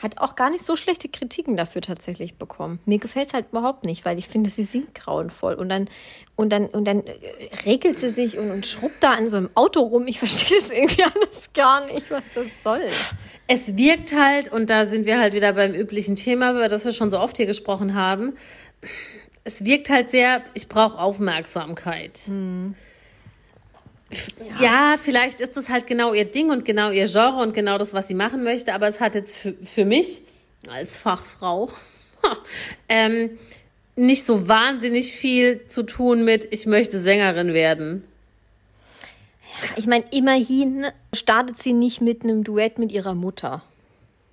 Hat auch gar nicht so schlechte Kritiken dafür tatsächlich bekommen. Mir gefällt es halt überhaupt nicht, weil ich finde, sie singt grauenvoll. Und dann, und dann, und dann äh, regelt sie sich und, und schrubbt da an so einem Auto rum. Ich verstehe das irgendwie <laughs> alles gar nicht, was das soll. Es wirkt halt, und da sind wir halt wieder beim üblichen Thema, über das wir schon so oft hier gesprochen haben. Es wirkt halt sehr, ich brauche Aufmerksamkeit. Ja. vielleicht ist das halt genau ihr Ding und genau ihr Genre und genau das, was sie machen möchte, aber es hat jetzt für, für mich als Fachfrau <laughs> ähm, nicht so wahnsinnig viel zu tun mit, ich möchte Sängerin werden. Ich meine, immerhin startet sie nicht mit einem Duett mit ihrer Mutter.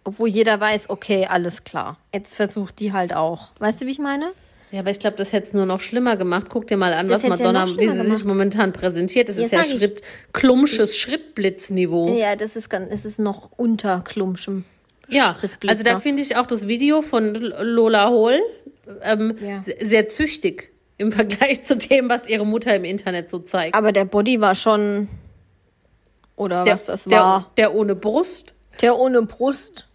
Obwohl jeder weiß, okay, alles klar. Jetzt versucht die halt auch. Weißt du, wie ich meine? Ja, aber ich glaube, das hätte es nur noch schlimmer gemacht. Guck dir mal an, Das was ja Madonna, noch wie sie sich gemacht. momentan präsentiert. Das Ja, ist ja. Schritt, klumpsches Schrittblitzniveau. Ja, das ist ganz, es ist noch unter Klumpschem. Ja, also da finde ich auch das Video von Lola Hohl ähm, Ja. se- sehr züchtig im Vergleich zu dem, was ihre Mutter im Internet so zeigt. Aber der Body war schon. Oder der, was das der, war. Der ohne Brust. Der ohne Brust.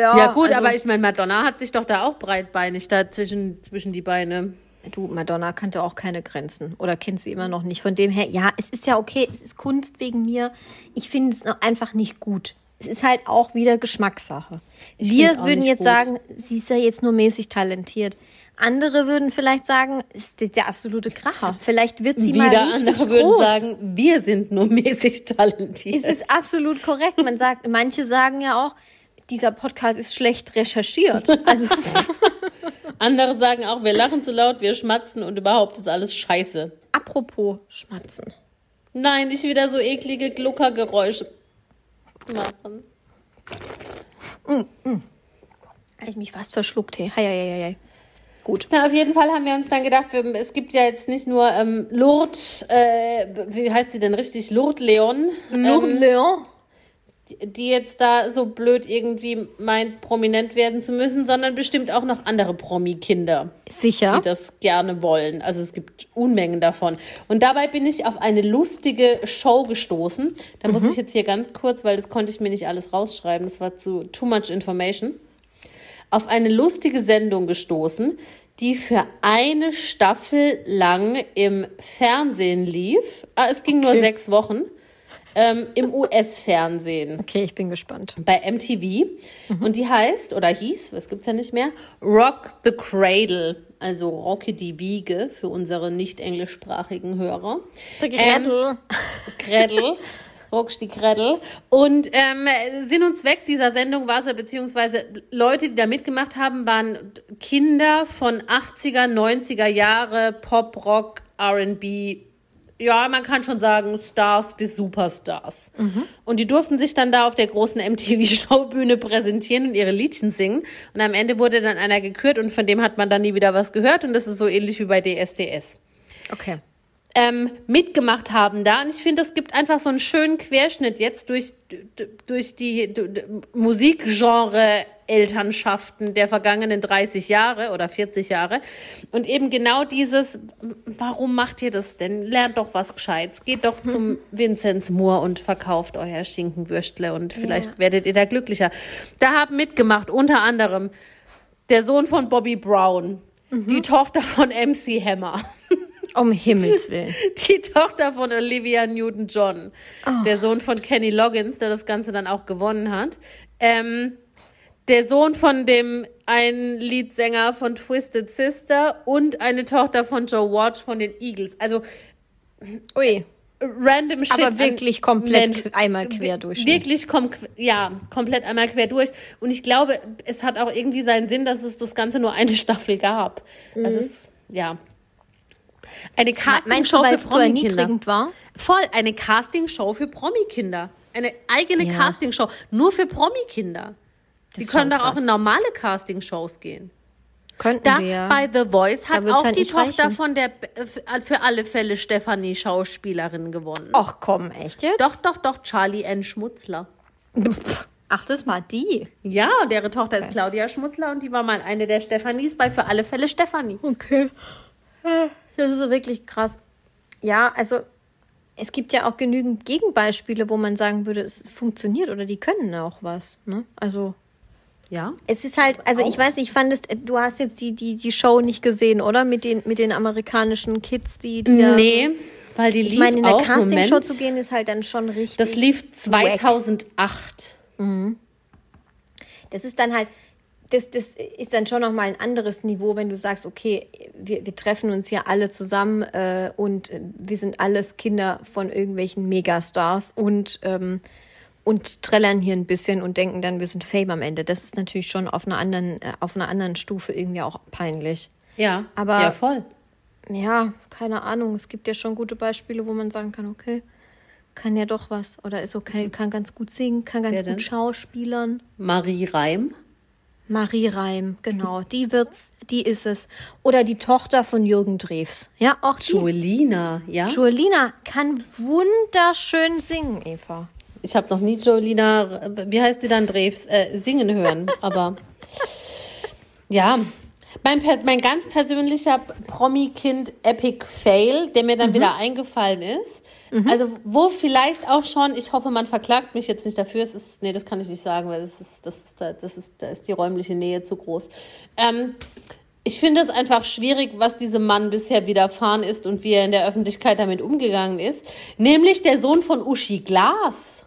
Ja, gut, also- aber ich meine, Madonna hat sich doch da auch breitbeinig da zwischen, zwischen die Beine. Du, Madonna kannte auch keine Grenzen oder kennt sie immer noch nicht. Von dem her, ja, es ist ja okay, es ist Kunst wegen mir. Ich finde es noch einfach nicht gut. Es ist halt auch wieder Geschmackssache. Ich Wir würden jetzt gut. sagen, sie ist ja jetzt nur mäßig talentiert. Andere würden vielleicht sagen, ist der- absolute Kracher. Vielleicht wird sie mal Wieder richtig andere würden groß. sagen, wir sind nur <laughs> mäßig talentiert. Es ist absolut korrekt. Man sagt, manche sagen ja auch, dieser Podcast ist schlecht recherchiert. <laughs> Also Andere sagen auch, wir lachen zu laut, wir schmatzen und überhaupt ist alles scheiße. apropos Schmatzen. Nein, nicht wieder so eklige Gluckergeräusche machen. Habe ich mich fast verschluckt. Hey, hei, hei, hei. Gut. Na, auf jeden Fall haben wir uns dann gedacht, wir, es gibt ja jetzt nicht nur ähm, Lourdes, äh, wie heißt sie denn richtig? Lourdes Leon. Lourdes ähm, Leon. Die jetzt da so blöd irgendwie meint, prominent werden zu müssen, sondern bestimmt auch noch andere Promi-Kinder, Sicher. die das gerne wollen. Also es gibt Unmengen davon. Und dabei bin ich auf eine lustige Show gestoßen. Da muss ich jetzt hier ganz kurz, weil das konnte ich mir nicht alles rausschreiben, das war zu too much information. Auf eine lustige Sendung gestoßen, die für eine Staffel lang im Fernsehen lief. Ah, es ging nur Okay. sechs Wochen. Ähm, Im US-Fernsehen Okay, ich bin gespannt. bei MTV. Und die heißt, oder hieß, was gibt's ja nicht mehr, Rock the Cradle. Also Rocke die Wiege für unsere nicht englischsprachigen Hörer. Der Ähm, Gretel. Rockst die Gretel. Und ähm, Sinn und Zweck dieser Sendung war es, beziehungsweise Leute, die da mitgemacht haben, waren Kinder von 80er, 90er Jahre, Pop, Rock, RB, ja, man kann schon sagen, Stars bis Superstars. Und die durften sich dann da auf der großen MTV-Showbühne präsentieren und ihre Liedchen singen. Und am Ende wurde dann einer gekürt und von dem hat man dann nie wieder was gehört. Und das ist so ähnlich wie bei DSDS okay. Ähm, mitgemacht haben da. Und ich finde, es gibt einfach so einen schönen Querschnitt jetzt durch, durch die d- Musikgenre-Elternschaften der vergangenen 30 Jahre oder 40 Jahre. Und eben genau dieses, warum macht ihr das denn? Lernt doch was Gescheites. Geht doch zum <laughs> Vinzenz Moor und verkauft euer Schinkenwürstle und vielleicht werdet ihr da glücklicher. Da haben mitgemacht unter anderem der Sohn von Bobby Brown, die Tochter von MC Hammer. Um Himmels <laughs> Willen. Die Tochter von Olivia Newton-John, der Sohn von Kenny Loggins, der das Ganze dann auch gewonnen hat. Ähm, der Sohn von dem einen Leadsänger von Twisted Sister und eine Tochter von Joe Watch von den Eagles. Also Ui. random Shit. Aber wirklich komplett Menschen. einmal quer durch. Wirklich, kom ja, komplett einmal quer durch. Und ich glaube, es hat auch irgendwie seinen Sinn, dass es das Ganze nur eine <laughs> Staffel gab. Das ist, ja. Eine Castingshow für Promi-Kinder. war? Voll, eine Castingshow für Promi-Kinder. Eine eigene Ja. Castingshow, nur für Promi-Kinder. Die können doch auch in normale Castingshows gehen. Könnten Da wir. bei The Voice hat auch halt die Tochter reichen. von der äh, für alle Fälle Stefanie Schauspielerin gewonnen. Ach komm, echt jetzt? Doch, doch, doch, Charlie N. Schmutzler. <laughs> Ach, das war die. Ja, und deren Tochter ist Claudia Schmutzler und die war mal eine der Stephanies bei für alle Fälle Stefanie. Okay. Das ist wirklich krass. Ja, also es gibt ja auch genügend Gegenbeispiele, wo man sagen würde, es funktioniert oder die können auch was. Ne? Also Ja. es ist halt, also ich weiß nicht, ich fand es, du hast jetzt die, die, die Show nicht gesehen, oder? Mit den, mit den amerikanischen Kids, die, die da- Nee, weil die lief Ich meine, in der auch Castingshow zu gehen, ist halt dann schon richtig. Das lief 2008. Das ist dann halt, das, das ist dann schon nochmal ein anderes Niveau, wenn du sagst, okay, wir, wir treffen uns hier alle zusammen äh, und äh, wir sind alles Kinder von irgendwelchen Megastars und, ähm, und trällern hier ein bisschen und denken dann, wir sind Fame am Ende. Das ist natürlich schon auf einer anderen, äh, auf einer anderen Stufe irgendwie auch peinlich. Ja, Aber- ja, voll. Ja, keine Ahnung. Es gibt ja schon gute Beispiele, wo man sagen kann, okay, kann ja doch was. Oder ist okay, kann ganz gut singen, kann ganz Wer denn? gut schauspielern. Marie Reim. Marie Reim, genau, die wird's, die ist es. Oder die Tochter von Jürgen Drews. Ja, auch die. Joelina, ja? Joelina kann wunderschön singen, Eva. Ich habe noch nie Joelina, wie heißt sie dann, Drews, äh, singen hören, aber ja. Mein, mein ganz persönlicher Promi-Kind Epic Fail, der mir dann wieder eingefallen ist. Also, wo vielleicht auch schon, ich hoffe, man verklagt mich jetzt nicht dafür. Es ist, nee, das kann ich nicht sagen, weil das ist, das ist, da, das ist, da ist die räumliche Nähe zu groß. Ähm, ich finde es einfach schwierig, was diesem Mann bisher widerfahren ist und wie er in der Öffentlichkeit damit umgegangen ist. Nämlich der Sohn von Uschi Glas.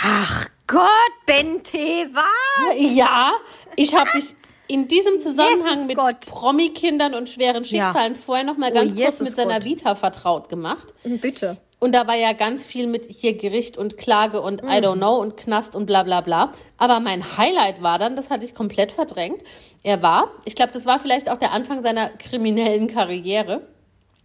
Ach Gott, Bente, was? Ja, ich habe mich in diesem Zusammenhang Jesus mit Gott. Promi-Kindern und schweren Ja. Schicksalen vorher noch mal Oh, ganz kurz Jesus mit seiner Gott. Vita vertraut gemacht. Bitte. Und da war ja ganz viel mit hier Gericht und Klage und I don't know und Knast und bla bla bla. Aber mein Highlight war dann, das hatte ich komplett verdrängt. Er war, ich glaube, das war vielleicht auch der Anfang seiner kriminellen Karriere.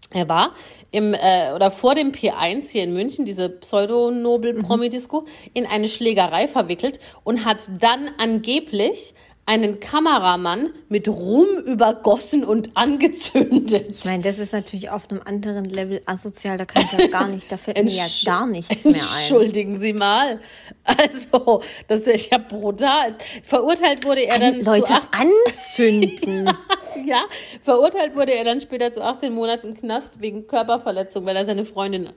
Er war im äh, oder vor dem P1 hier in München, diese Pseudo-Nobel-Promi-Disco, in eine Schlägerei verwickelt und hat dann angeblich einen Kameramann mit Rum übergossen und angezündet. Ich meine, das ist natürlich auf einem anderen Level asozial, da kann ich ja gar <laughs> nicht, da fällt mir ja gar nichts mehr ein. Entschuldigen Sie mal. Also, das ist ja brutal. Verurteilt wurde er dann Leute zu anzünden. <laughs> ja, verurteilt wurde er dann später zu 18 Monaten Knast wegen Körperverletzung, weil er seine Freundin,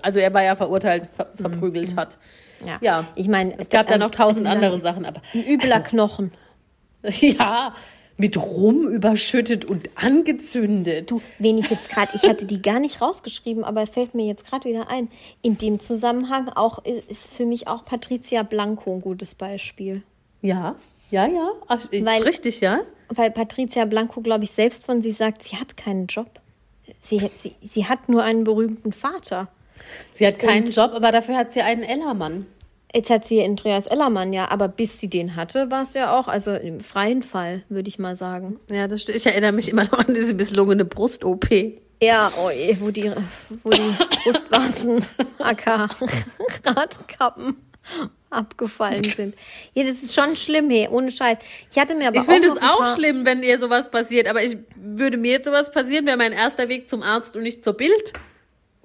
also er war ja verurteilt, ver verprügelt hat. Ja. Ja. Ich meine, Es gab da noch tausend also, andere Sachen, aber Ein übler Knochen. <laughs> ja, mit Rum überschüttet und angezündet. Du, wen ich jetzt gerade, ich hatte die gar nicht rausgeschrieben, aber fällt mir jetzt gerade wieder ein. In dem Zusammenhang auch ist für mich auch Patricia Blanco ein gutes Beispiel. Ja, ja, ja. Ach, ist Weil- richtig, ja. Weil Patricia Blanco, glaube ich, selbst von sich sagt, sie hat keinen Job. Sie, sie, sie hat nur einen berühmten Vater. Sie hat keinen Job, aber dafür hat sie einen Ellermann. Jetzt hat sie Andreas Ellermann, ja, aber bis sie den hatte, war es ja auch, also im freien Fall, würde ich mal sagen. Ja, das stimmt. Ich erinnere mich immer noch an diese misslungene Brust-OP. Ja, oh je, wo die, wo die Brustwarzen, <laughs> aka <laughs> Radkappen abgefallen sind. Ja, das ist schon schlimm, hey, ohne Scheiß. Ich hatte mir aber Ich finde es auch schlimm, wenn ihr sowas passiert, aber ich würde mir jetzt sowas passieren, wäre mein erster Weg zum Arzt und nicht zur Bild.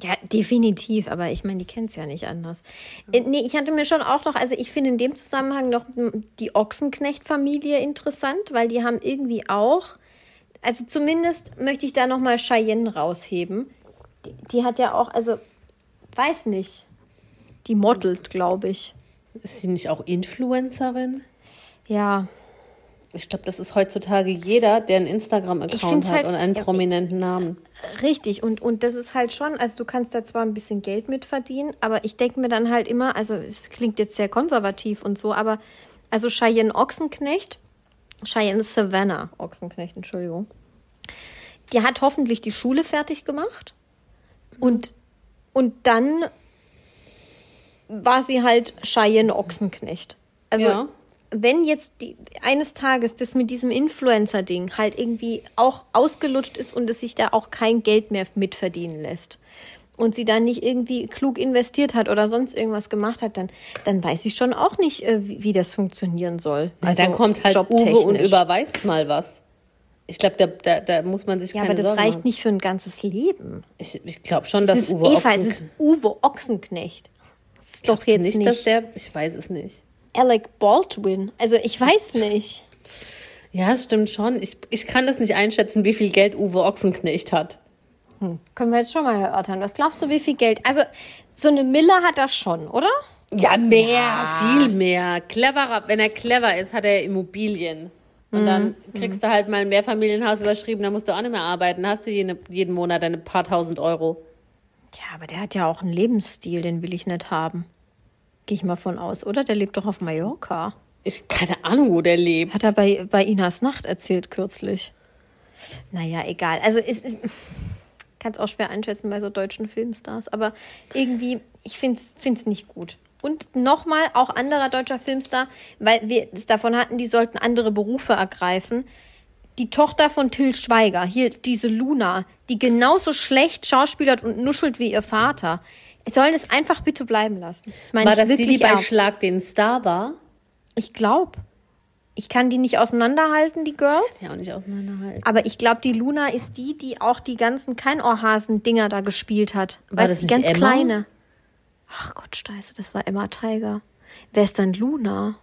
Ja, definitiv, aber ich meine, die kennt es ja nicht anders. Äh, nee, ich hatte mir schon auch noch, also ich finde in dem Zusammenhang noch die Ochsenknecht-Familie interessant, weil die haben irgendwie auch, also zumindest möchte ich da nochmal Cheyenne rausheben. Die, die hat ja auch, also, weiß nicht, die modelt, glaube ich. Ist sie nicht auch Influencerin? Ja, Ich glaube, das ist heutzutage jeder, der einen Instagram-Account hat halt- und einen ja, prominenten Namen. Richtig, und, und das ist halt schon, also du kannst da zwar ein bisschen Geld mit verdienen, aber ich denke mir dann halt immer, also es klingt jetzt sehr konservativ und so, aber also Cheyenne Ochsenknecht, Cheyenne Savannah Ochsenknecht, Entschuldigung, die hat hoffentlich die Schule fertig gemacht und Und dann war sie halt Cheyenne Ochsenknecht. Also Ja. Wenn jetzt die, eines Tages das mit diesem Influencer-Ding halt irgendwie auch ausgelutscht ist und es sich da auch kein Geld mehr mitverdienen lässt und sie dann nicht irgendwie klug investiert hat oder sonst irgendwas gemacht hat, dann, dann weiß ich schon auch nicht, äh, wie, wie das funktionieren soll. Ja, dann Also kommt halt Uwe und überweist mal was. Ich glaube, da, da, da muss man sich Ja, keine aber das Sorgen reicht machen. nicht für ein ganzes Leben. Ich, ich glaube schon, Es dass ist Uwe Eva, es Ochsen- ist Uwe Ochsenknecht. Das ist doch jetzt nicht, nicht, dass der. Ich weiß es nicht. Alec Baldwin. Also ich weiß nicht. Ja, es stimmt schon. Ich, ich kann das nicht einschätzen, wie viel Geld Uwe Ochsenknecht hat. Können wir jetzt schon mal erörtern. Was glaubst du, wie viel Geld? Also so eine Mille hat er schon, oder? Ja, mehr, viel mehr. Cleverer, wenn er clever ist, hat er Immobilien. Und dann kriegst du halt mal ein Mehrfamilienhaus überschrieben, dann musst du auch nicht mehr arbeiten. Hast du jeden, jeden Monat deine paar tausend Euro. Ja, aber der hat ja auch einen Lebensstil, den will ich nicht haben. Gehe ich mal von aus, oder? Der lebt doch auf Mallorca. Ich keine Ahnung, wo der lebt. Hat er bei, bei Inas Nacht erzählt kürzlich. Naja, egal. Also es ist. Kann es auch schwer einschätzen bei so deutschen Filmstars. Aber irgendwie, ich finde es nicht gut. Und nochmal, auch anderer deutscher Filmstar, weil wir es davon hatten, die sollten andere Berufe ergreifen. Die Tochter von Till Schweiger, hier diese Luna, die genauso schlecht schauspielert und nuschelt wie ihr Vater. Sollen es einfach bitte bleiben lassen. Ich meine, War ich das die, die bei ernst. Schlag den Star war? Ich glaube. Ich kann die nicht auseinanderhalten, die Girls. Ja, auch nicht auseinanderhalten. Aber ich glaube, die Luna ist die, die auch die ganzen Keinohrhasen-Dinger da gespielt hat. War weißt das du, die ganz Emma? kleine. Ach Gott, Steiße, das war Emma Tiger. Wer ist denn Luna?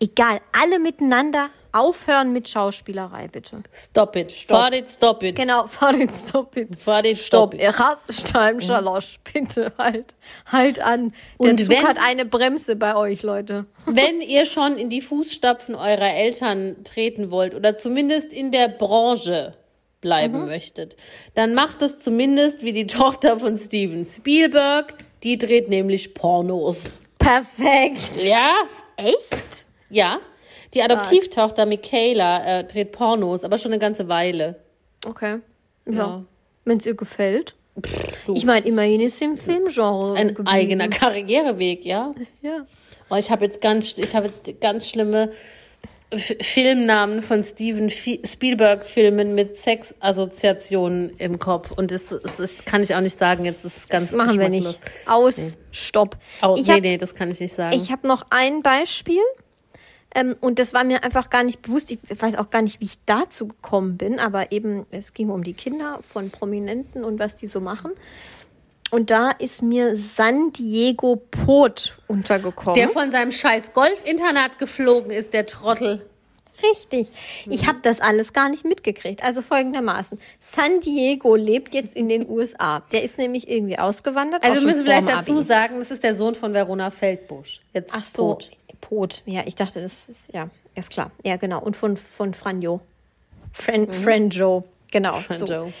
Egal, alle miteinander aufhören mit Schauspielerei, bitte. Stop it. Stop it, stop it. Genau, fahr den Stop it. Fahr den Stopp, Stop it. er hat Steinschalosch. Bitte halt, halt an. Der Und Zug wenn- hat eine Bremse bei euch, Leute. Wenn ihr schon in die Fußstapfen eurer Eltern treten wollt oder zumindest in der Branche bleiben möchtet, dann macht es zumindest wie die Tochter von Steven Spielberg. Die dreht nämlich Pornos. Perfekt. Ja? Echt? Ja. Die Adoptivtochter Michaela äh, dreht Pornos, aber schon eine ganze Weile. Okay. Ja. Ja. Wenn es ihr gefällt. Du, Ich meine, immerhin ist sie im Filmgenre. ein geblieben. eigener <laughs> Karriereweg, ja. Ja. Oh, ich habe jetzt ganz, ich habe jetzt ganz schlimme F Filmnamen von Steven Fi- Spielberg-Filmen mit Sexassoziationen im Kopf. Und das, das kann ich auch nicht sagen. Jetzt ist es ganz Das machen wir nicht. Aus, stopp. Oh, ich nee, habe nee, das kann ich nicht sagen. hab noch ein Beispiel. Ähm, und das war mir einfach gar nicht bewusst. Ich weiß auch gar nicht, wie ich dazu gekommen bin. Aber eben, es ging um die Kinder von Prominenten und was die so machen. Und da ist mir San Diego Pot untergekommen. der von seinem scheiß Golfinternat geflogen ist, der Trottel. Richtig. Ich habe das alles gar nicht mitgekriegt. Also folgendermaßen. San Diego lebt jetzt in den USA. Der ist nämlich irgendwie ausgewandert. Also wir müssen vielleicht vorm dazu sagen, das ist der Sohn von Verona Feldbusch. Jetzt Ach so, tot. Pot. Ja, ich dachte, das ist, ja, ist klar. Ja, genau. Und von, von Franjo. Fran, Franjo. Genau. So. Franjo.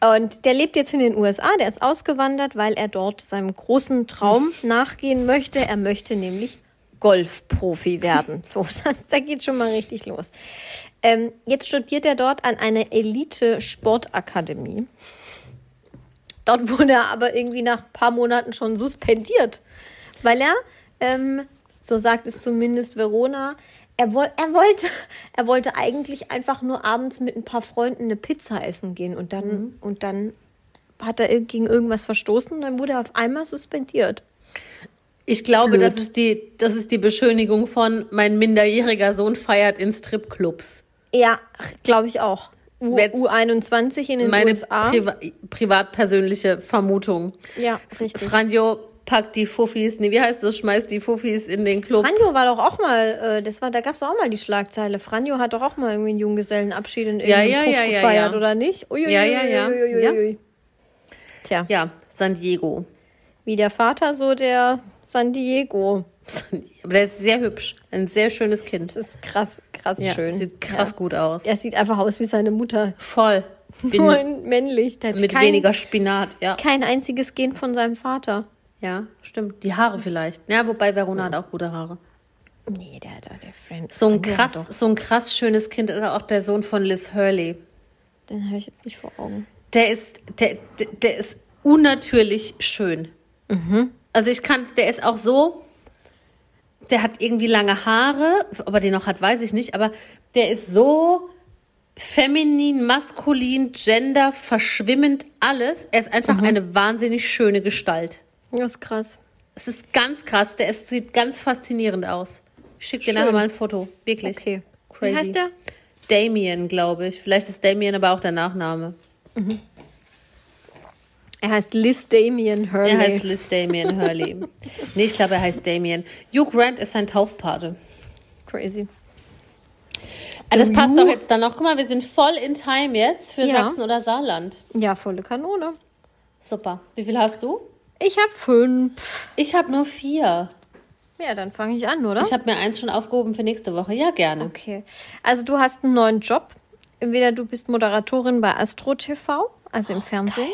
Und der lebt jetzt in den USA. Der ist ausgewandert, weil er dort seinem großen Traum nachgehen möchte. Er möchte nämlich Golfprofi werden. <laughs> So, das, da geht schon mal richtig los. Ähm, jetzt studiert er dort an einer Elite-Sportakademie. Dort wurde er aber irgendwie nach ein paar Monaten schon suspendiert, weil er, ähm, so sagt es zumindest Verona, er, woll, er, wollte, <laughs> er wollte eigentlich einfach nur abends mit ein paar Freunden eine Pizza essen gehen und dann, und dann hat er gegen irgendwas verstoßen und dann wurde er auf einmal suspendiert. Ich glaube, Blöd. das ist, die, das ist die Beschönigung von mein minderjähriger Sohn feiert in Stripclubs. Ja, glaube ich auch. U, Jetzt U21 in den Meine USA. priva privat-persönliche Vermutung. ja, richtig. Franjo packt die Fuffis, nee, wie heißt das, schmeißt die Fuffis in den Club. Franjo war doch auch mal, äh, das war, da gab es auch mal die Schlagzeile. Franjo hat doch auch mal irgendwie einen Junggesellenabschied in Ja, irgendeinem ja, Puff ja, ja, gefeiert, ja. oder nicht? Uiuiui, Ja, ja, ja. uiuiui. Tja, Ja, San Diego. wie der Vater, so der San Diego. Aber der ist sehr hübsch. Ein sehr schönes Kind. Das ist krass, krass Ja, schön. Sieht krass ja. gut aus. Er sieht einfach aus wie seine Mutter. Voll. <laughs> Bin Nur männlich. Mit kein, weniger Spinat, ja. kein einziges Gen von seinem Vater. Ja, stimmt. Die Haare vielleicht. Ja, wobei Verona hat auch gute Haare. Nee, der, der, der Friend. So ein krass, hat doch- so ein krass schönes Kind ist auch der Sohn von Liz Hurley. Den habe ich jetzt nicht vor Augen. Der ist, der, der, der ist unnatürlich schön. Also ich kann, der ist auch so, der hat irgendwie lange Haare, ob er die noch hat, weiß ich nicht, aber der ist so feminin, maskulin, gender, verschwimmend, alles. Er ist einfach eine wahnsinnig schöne Gestalt. Das ist krass. Es ist ganz krass, der ist, sieht ganz faszinierend aus. Ich schicke dir nachher mal ein Foto. Wirklich. Okay. Crazy. Wie heißt der? Damien, glaube ich. Vielleicht ist Damien aber auch der Nachname. Er heißt Liz Damien Hurley. Er heißt Liz Damien Hurley. <laughs> nee, ich glaube, er heißt Damien. Hugh Grant ist sein Taufpate. Crazy. Ah, das passt doch jetzt dann noch. Guck mal, wir sind voll in Time jetzt für Ja. Sachsen oder Saarland. Ja, volle Kanone. Super. Wie viel hast du? Ich habe fünf. Ich habe nur vier. Ja, dann fange ich an, oder? Ich habe mir eins schon aufgehoben für nächste Woche. Ja, gerne. Okay. Also du hast einen neuen Job. Entweder du bist Moderatorin bei Astro TV, also im Fernsehen,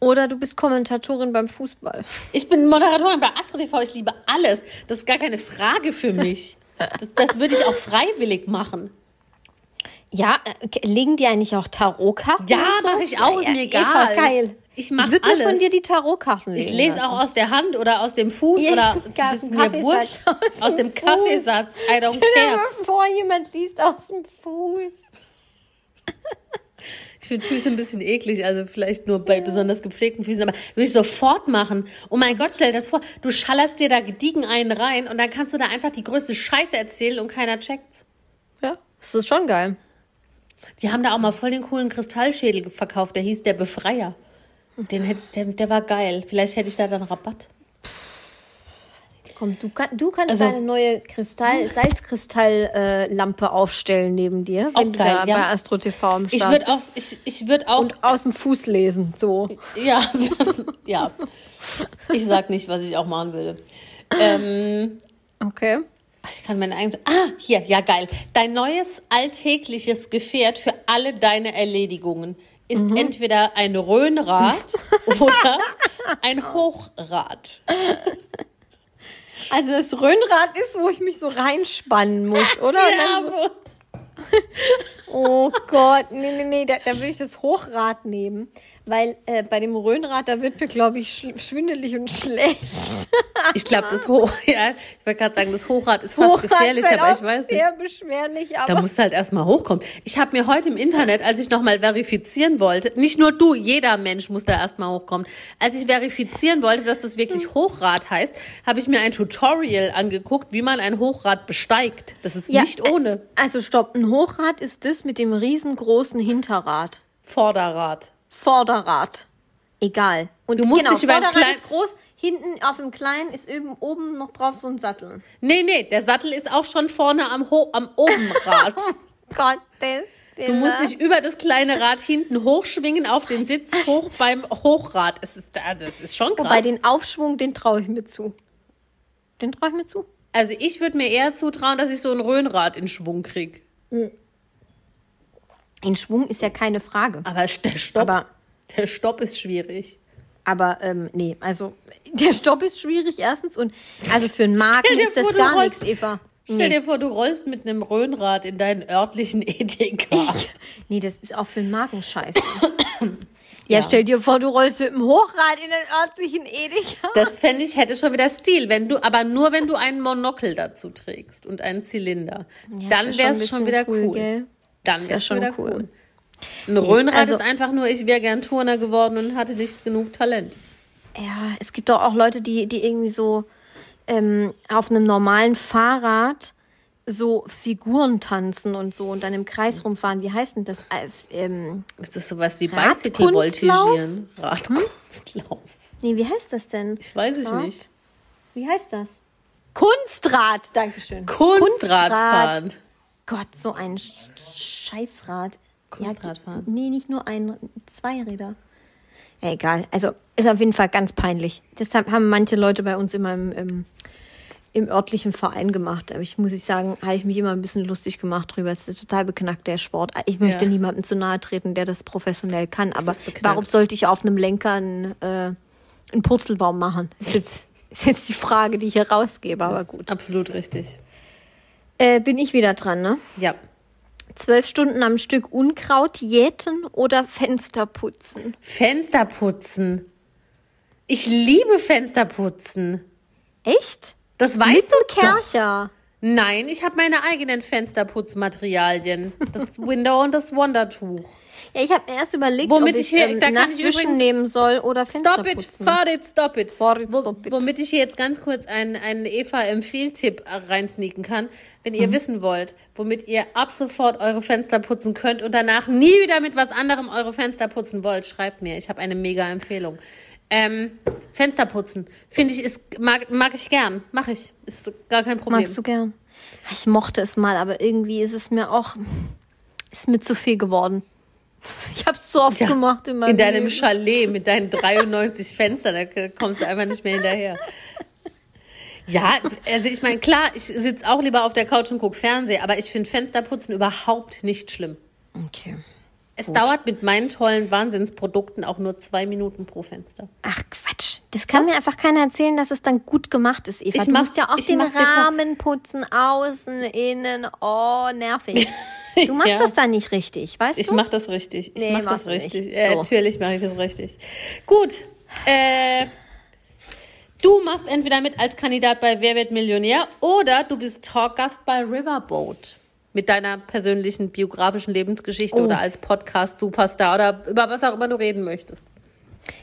oder du bist Kommentatorin beim Fußball. Ich bin Moderatorin bei Astro TV. Ich liebe alles. Das ist gar keine Frage für mich. Das, das würde ich auch freiwillig machen. Ja, äh, legen die eigentlich auch Tarotkarten? Ja, so? mach ich auch, ist mir Eva, egal. geil. Ich mach würde mir von alles. dir die Tarotkarten legen Ich lese lassen. auch aus der Hand oder aus dem Fuß Ja, oder aus dem Kaffeesatz, aus Aus, dem Kaffeesatz. I don't Stell dir care. mal vor, jemand liest aus dem Fuß. Ich finde Füße ein bisschen eklig, also vielleicht nur bei besonders gepflegten Füßen, aber würde ich sofort machen. Oh mein Gott, stell dir das vor, du schallerst dir da gediegen einen rein und dann kannst du da einfach die größte Scheiße erzählen und keiner checkt's. Ja, das ist schon geil. Die haben da auch mal voll den coolen Kristallschädel verkauft, der hieß der Befreier. Den hätte, der, der war geil. Vielleicht hätte ich da dann Rabatt. Komm, du, kann, du kannst Also- deine neue Kristall, Salzkristall-Lampe aufstellen neben dir, Auch wenn du geil, da ja. bei Astro TV am Ich Start würde auch, bist. ich, ich würde auch, Und aus dem Fuß lesen, so. ja, <laughs> ja. Ich sag nicht, was ich auch machen würde. Ähm, Okay. Ich kann meine eigene. Ah, hier, ja geil. Dein neues alltägliches Gefährt für alle deine Erledigungen ist entweder ein Röhnrad <laughs> oder ein Hochrad. Also das Röhnrad ist, wo ich mich so reinspannen muss, oder? Ja, so, <laughs> oh Gott, nee, nee, nee, da, da würde ich das Hochrad nehmen. Weil äh, bei dem Röhnrad, da wird mir, glaube ich, schl- schwindelig und schlecht. ich glaube, das Hoch, <laughs> ja, ich wollte gerade sagen, das Hochrad ist fast Hochrad gefährlich, aber ich weiß nicht. sehr beschwerlich, aber Da musst du halt erstmal hochkommen. Ich habe mir heute im Internet, als ich nochmal verifizieren wollte, nicht nur du, jeder Mensch muss da erstmal hochkommen. Als ich verifizieren wollte, dass das wirklich Hochrad heißt, habe ich mir ein Tutorial angeguckt, wie man ein Hochrad besteigt. Das ist Ja, nicht ohne. Also stopp, ein Hochrad ist das mit dem riesengroßen Hinterrad. Vorderrad. Vorderrad. Egal. Und Du musst genau, dich über Vorderrad ist groß, hinten auf dem kleinen ist eben oben noch drauf so ein Sattel. Nee, nee, der Sattel ist auch schon vorne am, Ho am Obenrad. <laughs> Gottes Du musst dich über das kleine Rad hinten hochschwingen auf den Sitz hoch beim Hochrad. Es ist, also, es ist schon krass. Wobei den Aufschwung, den traue ich mir zu. Den traue ich mir zu. also ich würde mir eher zutrauen, dass ich so ein Röhnrad in Schwung krieg. In Schwung ist ja keine Frage. Aber der Stopp, Aber- der Stopp ist schwierig. Aber ähm, nee, also <laughs> der Stopp ist schwierig erstens und also für einen Magen ist das vor, gar rollst- nichts, Eva. Stell Nee. dir vor, du rollst mit einem Röhnrad in deinen örtlichen <laughs> Edeka. <laughs> nee, das ist auch für einen Magen scheiße. <coughs> ja, stell dir vor, du rollst mit dem Hochrad in den örtlichen Edeka. Das fände ich hätte schon wieder Stil, wenn du, aber nur wenn du einen Monokel dazu trägst und einen Zylinder. Ja, dann wäre schon es schon bisschen wieder cool, cool. Dann wäre es schon cool. cool. Ein Röhnrad also- ist einfach nur, ich wäre gern Turner geworden und hatte nicht genug Talent. Ja, es gibt doch auch Leute, die, die irgendwie so ähm, auf einem normalen Fahrrad so Figuren tanzen und so und dann im Kreis rumfahren. Wie heißt denn das? Äh, ähm, Ist das sowas wie Radkunstlauf? Bicycle-Voltigieren? Radkunstlauf. nee, wie heißt das denn? Ich weiß es nicht. Wie heißt das? Kunstrad, Dankeschön. Kunstradfahren. Gott, so ein Sch Scheißrad. Kunstradfahren. Ja, nee, nicht nur ein, zwei Räder. Ja, egal. Also ist auf jeden Fall ganz peinlich. Deshalb haben manche Leute bei uns immer im, im, im örtlichen Verein gemacht. Aber ich muss ich sagen, habe ich mich immer ein bisschen lustig gemacht drüber. Es ist total beknackt, der Sport. Ich möchte Ja. niemandem zu nahe treten, der das professionell kann. Aber warum sollte ich auf einem Lenker einen, äh, einen Purzelbaum machen? Ist jetzt, ist jetzt die Frage, die ich hier rausgebe. Aber gut. Absolut richtig. Äh, bin ich wieder dran, ne? Ja. zwölf Stunden am Stück Unkraut jäten oder Fenster putzen? Fenster putzen. Ich liebe Fenster putzen. Echt? Das weißt Mit du doch. Kercher. Nein, ich habe meine eigenen Fensterputzmaterialien. Das <laughs> Window und das Wondertuch. Ja, ich habe erst überlegt, Womit ob ich ich, hier- ähm, da Nasswischen nehmen soll oder Fenster Stop it, putzen. fart it, stop it. Fart it, stop it. Womit ich hier jetzt ganz kurz einen, einen Eva-Empfehltipp reinsneaken kann. Wenn Mhm. ihr wissen wollt, womit ihr ab sofort eure Fenster putzen könnt und danach nie wieder mit was anderem eure Fenster putzen wollt, schreibt mir. Ich habe eine mega Empfehlung. Ähm, Fenster putzen, finde ich, ist, mag, mag ich gern. Mache ich. Ist gar kein Problem. Magst du gern? Ich mochte es mal, aber irgendwie ist es mir auch, ist mir zu viel geworden. Ich habe es so oft Ja, gemacht in meinem In deinem Leben. Chalet mit deinen 93 Fenstern, da kommst du einfach nicht mehr hinterher. Ja, also ich meine, klar, ich sitze auch lieber auf der Couch und gucke Fernsehen, aber ich finde Fensterputzen überhaupt nicht schlimm. Okay. Es dauert mit meinen tollen Wahnsinnsprodukten auch nur zwei Minuten pro Fenster. Ach Quatsch. Das kann mir einfach keiner erzählen, dass es dann gut gemacht ist, Eva. Ich du mach's- musst ja auch den Rahmen putzen, außen, innen. Oh, nervig. <laughs> <laughs> Du machst Ja. das dann nicht richtig, weißt Ich du? mache das richtig. Ich Nee, mache machst das richtig. Äh, So. natürlich mache ich das richtig. Gut. Äh, du machst entweder mit als Kandidat bei Wer wird Millionär oder du bist Talkgast bei Riverboat. Mit deiner persönlichen biografischen Lebensgeschichte Oh. oder als Podcast-Superstar oder über was auch immer du reden möchtest.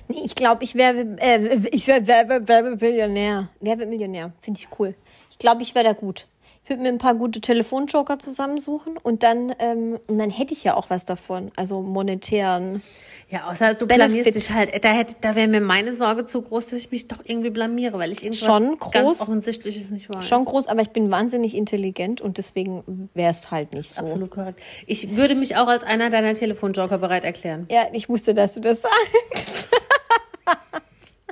Nee, ich glaube, ich wäre äh, ich wäre Werbe, Werbemillionär. Werbemillionär, finde ich cool. Ich glaube, ich wäre da gut. Ich würde mir ein paar gute Telefonjoker zusammensuchen und dann ähm, und dann hätte ich ja auch was davon, also monetären. Ja, außer du Benefit. blamierst dich halt. Da, hätte- da wäre mir meine Sorge zu groß, dass ich mich doch irgendwie blamiere, weil ich irgendwas Schon ganz groß. offensichtliches nicht weiß. Schon groß, aber ich bin wahnsinnig intelligent und deswegen wäre es halt nicht so. Absolut korrekt. Ich würde mich auch als einer deiner Telefonjoker bereit erklären. Ja, ich wusste, dass du das sagst.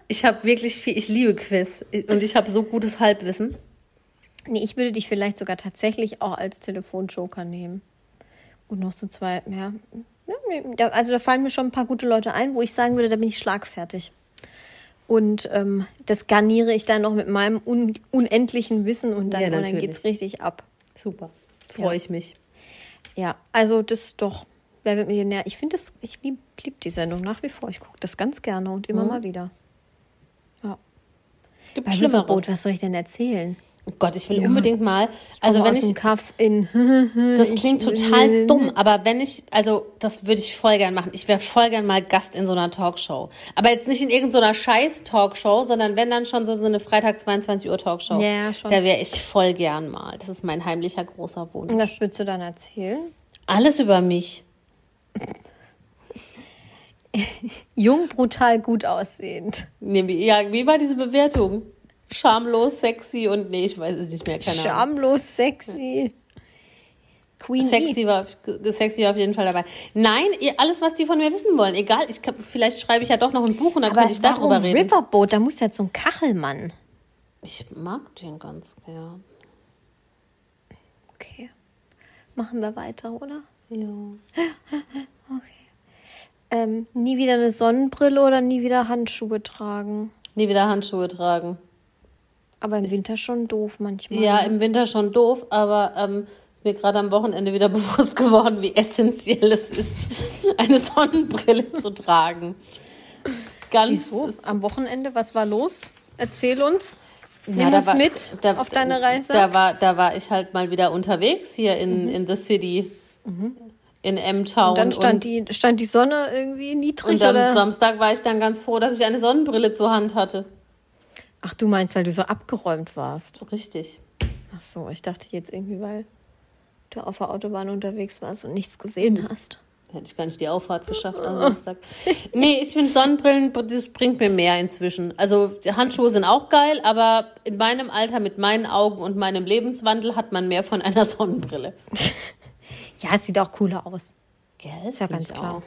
Ich habe wirklich viel, ich liebe Quiz und ich habe so gutes Halbwissen. Nee, ich würde dich vielleicht sogar tatsächlich auch als Telefonjoker nehmen. Und noch so zwei, ja. ja nee, da, also da fallen mir schon ein paar gute Leute ein, wo ich sagen würde, da bin ich schlagfertig. Und ähm, das garniere ich dann noch mit meinem un unendlichen Wissen und dann, Ja, und dann natürlich. geht's richtig ab. Super. Freue Ja. ich mich. Ja, also das doch. Wer wird Millionär? Ich finde das, ich liebe lieb die Sendung nach wie vor. Ich gucke das ganz gerne und immer mal wieder. Ja. Gibt Bei Schlimmeres. Riverboat, was soll ich denn erzählen? Oh Gott, ich will unbedingt mal. Also wenn ich, Kaff in. <laughs> das klingt total dumm, aber wenn ich, also das würde ich voll gern machen. Ich wäre voll gern mal Gast in so einer Talkshow. Aber jetzt nicht in irgendeiner scheiß Talkshow, sondern wenn dann schon so, so eine Freitag 22 Uhr Talkshow. Ja, ja, schon. Da wäre ich voll gern mal. Das ist mein heimlicher großer Wunsch. Und was würdest du dann erzählen? Alles über mich. <laughs> Jung, brutal, gut aussehend. Nee, wie, ja, wie war diese Bewertung? Schamlos, sexy und nee, ich weiß es nicht mehr. Keine Ahnung. Schamlos, sexy. Queen Sexy war, sexy war auf jeden Fall dabei. Nein, alles, was die von mir wissen wollen, egal. Ich, vielleicht schreibe ich ja doch noch ein Buch und dann Aber könnte ich darüber reden. Riverboat? Da muss ja zum Kachelmann. Ich mag den ganz gern. Okay. Machen wir weiter, oder? Ja. <laughs> Ähm, nie wieder eine Sonnenbrille oder nie wieder Handschuhe tragen. Nie wieder Handschuhe tragen. Aber im Winter schon doof manchmal. Ja, im Winter schon doof, aber ähm, ist mir gerade am Wochenende wieder <laughs> bewusst geworden, wie essentiell es ist, <laughs> eine Sonnenbrille zu tragen. Das ist ganz. Wieso? Am Wochenende, was war los? Erzähl uns. Ja, Nimm da uns war- mit da- auf deine Reise. Da war, da war ich halt mal wieder unterwegs hier in, in the city. In M-Town. und dann stand, die, stand die Sonne irgendwie niedrig und am oder? Samstag war ich dann ganz froh, dass ich eine Sonnenbrille zur Hand hatte. Ach, du meinst, weil du so abgeräumt warst. Richtig. Ach so, ich dachte jetzt irgendwie, weil du auf der Autobahn unterwegs warst und nichts gesehen hast. Hätte ich gar nicht die Auffahrt geschafft am Samstag. Nee, ich finde Sonnenbrillen, das bringt mir mehr inzwischen. Also die Handschuhe sind auch geil, aber in meinem Alter mit meinen Augen und meinem Lebenswandel hat man mehr von einer <laughs> Sonnenbrille. Ja, es sieht auch cooler aus. Gell? Ist ja ganz klar. auch.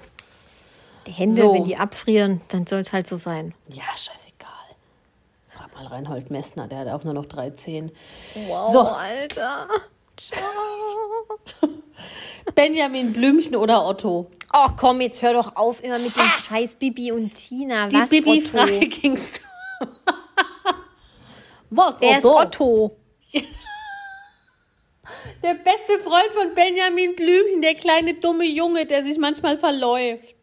Die Hände, So. wenn die abfrieren, dann soll es halt so sein. Ja, scheißegal. Mal Reinhold Messner, der hat auch nur noch drei Zehen. Wow, So. Alter. Ciao. <laughs> Benjamin Blümchen oder Otto? Oh, komm, jetzt hör doch auf immer mit dem Scheiß Bibi und Tina. Die Bibi-Frage gingst du. Was, Wer ist Otto? <laughs> Der beste Freund von Benjamin Blümchen, der kleine dumme Junge, der sich manchmal verläuft.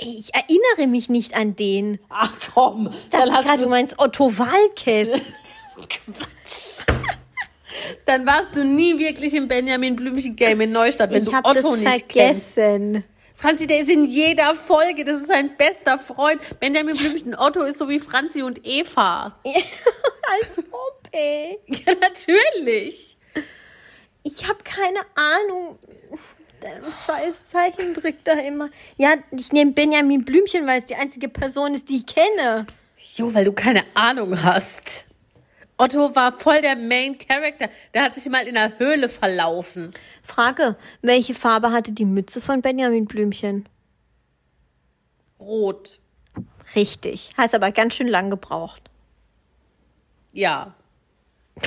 Ich erinnere mich nicht an den. Ach komm, Ich dachte hast gerade, du du, meinst Otto Walkes. <laughs> dann warst du nie wirklich im Benjamin Blümchen Game in Neustadt, wenn ich du Otto das nicht kennst. vergessen. Franzi, der ist in jeder Folge, das ist sein bester Freund. Benjamin Blümchen Otto ist so wie Franzi und Eva. <laughs> Als ob, ey. Ja, natürlich. Ich habe keine Ahnung. Der scheiß Zeichentrick da immer. Ja, ich nehme Benjamin Blümchen, weil es die einzige Person ist, die ich kenne. Jo, weil du keine Ahnung hast. Otto war voll der Main Character. Der hat sich mal in der Höhle verlaufen. Frage, welche Farbe hatte die Mütze von Benjamin Blümchen? Rot. Richtig. Heißt aber ganz schön lang gebraucht. Ja. <laughs>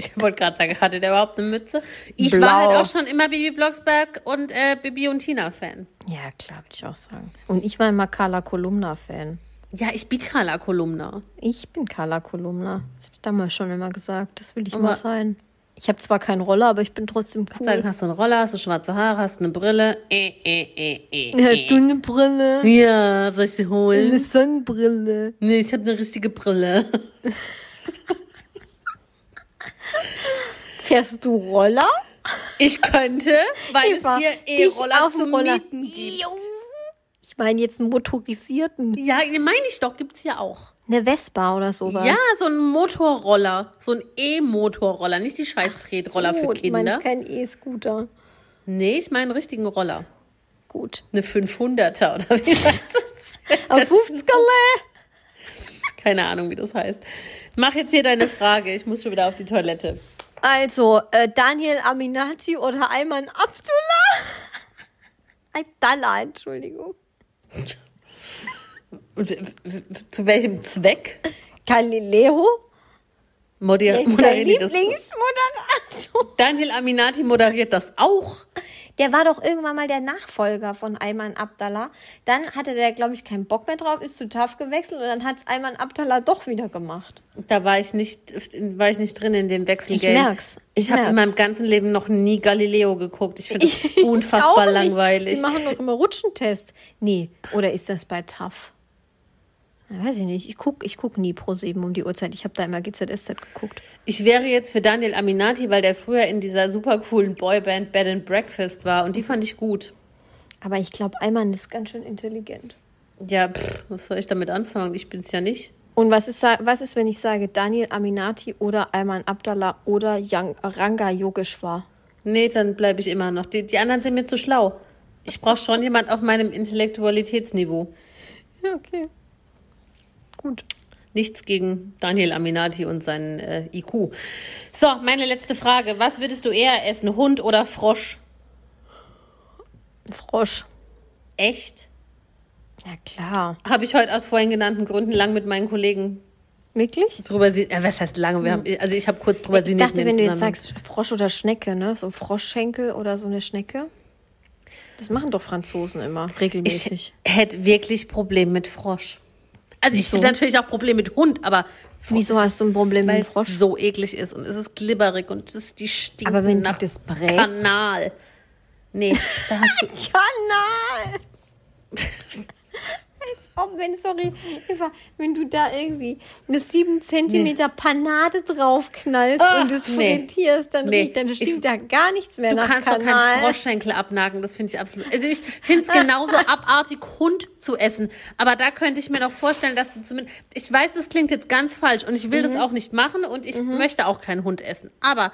Ich wollte gerade sagen, hatte der überhaupt eine Mütze? Ich Blau. war halt auch schon immer Bibi Blocksberg und äh, Bibi und Tina Fan. Ja, klar, würde ich auch sagen. Und ich war immer Carla Kolumna-Fan. Ja, ich bin Carla Kolumna. Ich bin Carla Kolumna. Das habe ich damals schon immer gesagt. Das will ich Aber- mal sein. Ich habe zwar keinen Roller, aber ich bin trotzdem cool. Sagen, hast du einen Roller, hast du schwarze Haare, hast eine Brille. Äh, äh, äh, äh, Hast du äh. eine Brille? Ja, soll ich sie Eine holen? Sonnenbrille. Nee, ich habe eine richtige Brille. <laughs> Fährst du Roller? Ich könnte, weil Eva, es hier E-Roller dem zum Roller. Mieten gibt. Ich meine jetzt einen motorisierten. Ja, meine ich doch, gibt's hier auch. Eine Vespa oder sowas. Ja, so ein Motorroller. So ein E-Motorroller, nicht die scheiß Tretroller So, für Du meinst Kinder. kein E-Scooter. Nee, ich meine einen richtigen Roller. Gut. Eine 500er oder wie <laughs> heißt das? Auf 50 Keine Ahnung, wie das heißt. Mach jetzt hier deine Frage. Ich muss schon wieder auf die Toilette. Also, äh, Daniel Aminati oder Ayman Abdullah? <laughs> Abdallah, Entschuldigung. Zu welchem Zweck? Galileo? Moder Der ist <laughs> Lieblingsmoderator. Daniel Aminati moderiert das auch. Der war doch irgendwann mal der Nachfolger von Ayman Abdallah. Dann hatte der, glaube ich, keinen Bock mehr drauf, ist zu TAF gewechselt und dann hat es Ayman Abdallah doch wieder gemacht. Da war ich nicht, war ich nicht drin in dem Wechselgame. Ich merk's. Ich Ich habe in meinem ganzen Leben noch nie Galileo geguckt. Ich finde das <laughs> Ich unfassbar langweilig. Die machen doch immer Rutschentests. Nee, oder ist das bei TAF? Weiß ich nicht. Ich guck, ich guck nie pro 7 um die Uhrzeit. Ich habe da immer GZSZ geguckt. Ich wäre jetzt für Daniel Aminati, weil der früher in dieser super coolen Boyband Bed and Breakfast war und die fand ich gut. Aber ich glaube, Ayman ist ganz schön intelligent. Ja, pff, was soll ich damit anfangen? Ich bin's ja nicht. Und was ist, was ist, wenn ich sage Daniel Aminati oder Ayman Abdallah oder Yang, Ranga Yogeshwar? Nee, dann bleibe ich immer noch. Die, die anderen sind mir zu schlau. Ich brauche schon jemand auf meinem Intellektualitätsniveau. Ja, okay. Gut. Nichts gegen Daniel Aminati und seinen äh, IQ. So, meine letzte Frage. Was würdest du eher essen, Hund oder Frosch? Frosch. Echt? Ja, klar. Habe ich heute aus vorhin genannten Gründen lang mit meinen Kollegen Wirklich? drüber sie äh, was heißt lange? Wir haben, also ich habe kurz drüber Ich sinniert dachte, in wenn du jetzt sagst Frosch oder Schnecke, ne? So Froschschenkel oder so eine Schnecke. Das machen doch Franzosen immer regelmäßig. Ich hätte wirklich Probleme mit Frosch. Also ich hätte natürlich auch Probleme mit Hund, aber Wieso hast du ein Problem mit Frosch? Es so eklig ist und es ist glibberig und es ist die stinken Aber wenn du nach das brätst? Kanal. Nee, da hast du <laughs> Kanal! <laughs> Ob, wenn, sorry, Eva, wenn du da irgendwie eine 7 cm Panade draufknallst Ah, und es nee. frittierst, dann, Nee. riecht, dann Ich- stinkt da gar nichts mehr Du nach kannst doch Kanal. keinen Froschschenkel abnagen, das finde ich absolut. Also ich finde es <laughs> genauso abartig, Hund zu essen. Aber da könnte ich mir noch vorstellen, dass du zumindest. Ich weiß, das klingt jetzt ganz falsch und ich will Mhm. das auch nicht machen und ich möchte auch keinen Hund essen. Aber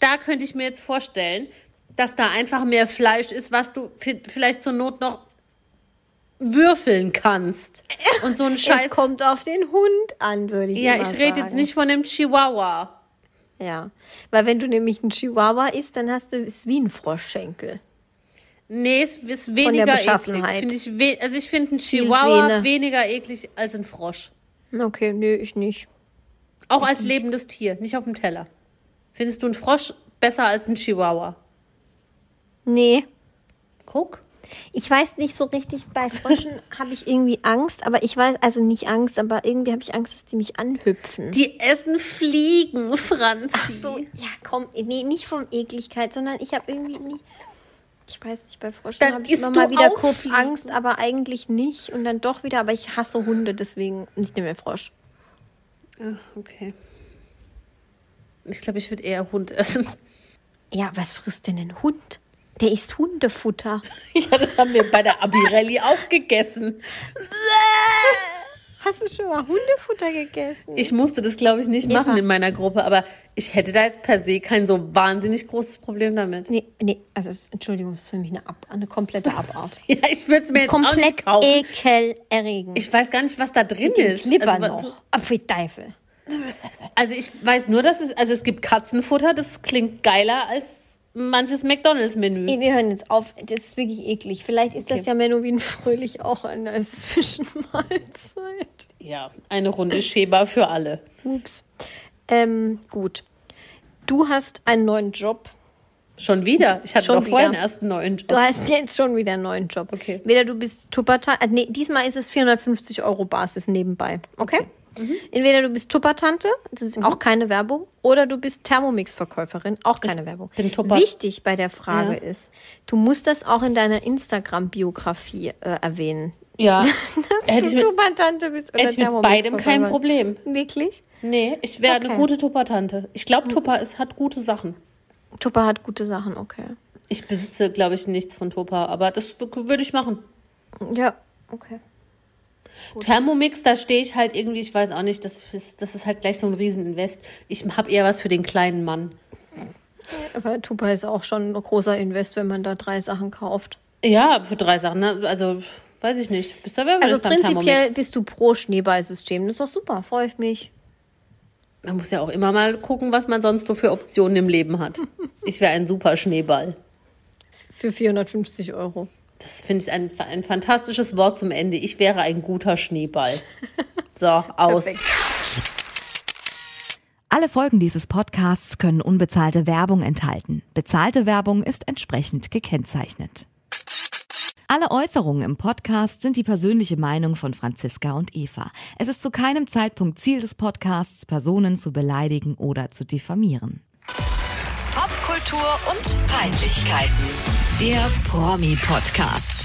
da könnte ich mir jetzt vorstellen, dass da einfach mehr Fleisch ist, was du vi- vielleicht zur Not noch würfeln kannst. Und so ein Scheiß. Es kommt auf den Hund an, würde ich ja, immer ich rede jetzt sagen. nicht von dem Chihuahua. Ja, weil wenn du nämlich einen Chihuahua isst, dann hast du es wie ein Froschschenkel. Nee, es ist weniger eklig. Finde ich we also ich finde einen Viel Chihuahua weniger eklig als ein Frosch. Okay, nö, ich nicht. Auch als lebendes Tier, nicht auf dem Teller. Findest du einen Frosch besser als einen Chihuahua? Nee, Guck. Ich weiß nicht so richtig, bei Fröschen <laughs> habe ich irgendwie Angst, aber ich weiß, also nicht Angst, aber irgendwie habe ich Angst, dass die mich anhüpfen. Die essen Fliegen, Franz. Ach so, ja, komm, nee, nicht vom Ekligkeit, sondern ich habe irgendwie nicht. Ich weiß nicht, bei Fröschen habe ich immer mal wieder kurz Fliegen. Angst, aber eigentlich nicht. Und dann doch wieder, aber ich hasse Hunde, deswegen nicht mehr Frosch. Ach, okay. Ich glaube, ich würde eher Hund essen. Ja, was frisst denn ein Hund? Der isst Hundefutter. <laughs> Ja, das haben wir bei der Abirelli auch gegessen. <laughs> Hast du schon mal Hundefutter gegessen? Ich musste das, glaube ich, nicht Eva. machen in meiner Gruppe, aber ich hätte da jetzt per se kein so wahnsinnig großes Problem damit. Nee, nee, also es- Entschuldigung, das ist für mich eine, Ab eine komplette Abart. <laughs> Ja, ich würde es mir jetzt auch Komplett nicht kaufen. ekelerregend. Ich weiß gar nicht, was da drin Den ist. Clipper Also, noch. Apfelteufel. also ich weiß nur, dass es, also es gibt Katzenfutter, das klingt geiler als manches McDonalds-Menü. Wir hören jetzt auf. Das ist wirklich eklig. Vielleicht ist das Okay. ja Menowin Fröhlich auch eine Zwischenmahlzeit. Ja, eine Runde Schäber für alle. Ups. Ähm, gut. Du hast einen neuen Job. Schon wieder? Ich hatte Schon doch vorhin erst einen neuen Job. Du hast jetzt schon wieder einen neuen Job. Okay. Weder du bist Tuppertante, äh, nee, diesmal ist es 450 Euro Basis nebenbei. Okay? Mhm. Entweder du bist Tuppertante, das ist auch keine Werbung, oder du bist Thermomix-Verkäuferin, auch keine Werbung. bin Tupper. Wichtig bei der Frage Ja. ist, du musst das auch in deiner Instagram-Biografie äh, erwähnen. Ja, <laughs> Dass hätte du ich Tuppertante bist oder hätte ich mit beidem kein. Problem. Wirklich? Nee, ich wäre Okay. eine gute Tupper-Tante. Ich glaube, Tupper ist, hat gute Sachen. Tupper hat gute Sachen, okay. Ich besitze, glaube ich, nichts von Tupper, aber das würde ich machen. Ja, okay. Thermomix, da stehe ich halt irgendwie, ich weiß auch nicht, das ist, das ist halt gleich so ein Rieseninvest. Ich habe eher was für den kleinen Mann. Aber Tupper ist auch schon ein großer Invest, wenn man da drei Sachen kauft. Ja, für drei Sachen, ne? Also, weiß ich nicht. Bist du aber Also prinzipiell bist du pro Schneeballsystem. Das ist doch super, freue ich mich. Man muss ja auch immer mal gucken, was man sonst so für Optionen im Leben hat. Ich wäre ein super Schneeball. Für 450 Euro. Das finde ich ein, ein fantastisches Wort zum Ende. Ich wäre ein guter Schneeball. So, <laughs> aus. Perfekt. Alle Folgen dieses Podcasts können unbezahlte Werbung enthalten. Bezahlte Werbung ist entsprechend gekennzeichnet. Alle Äußerungen im Podcast sind die persönliche Meinung von Franziska und Eva. Es ist zu keinem Zeitpunkt Ziel des Podcasts, Personen zu beleidigen oder zu diffamieren. Popkultur und Peinlichkeiten. Der Promi-Podcast.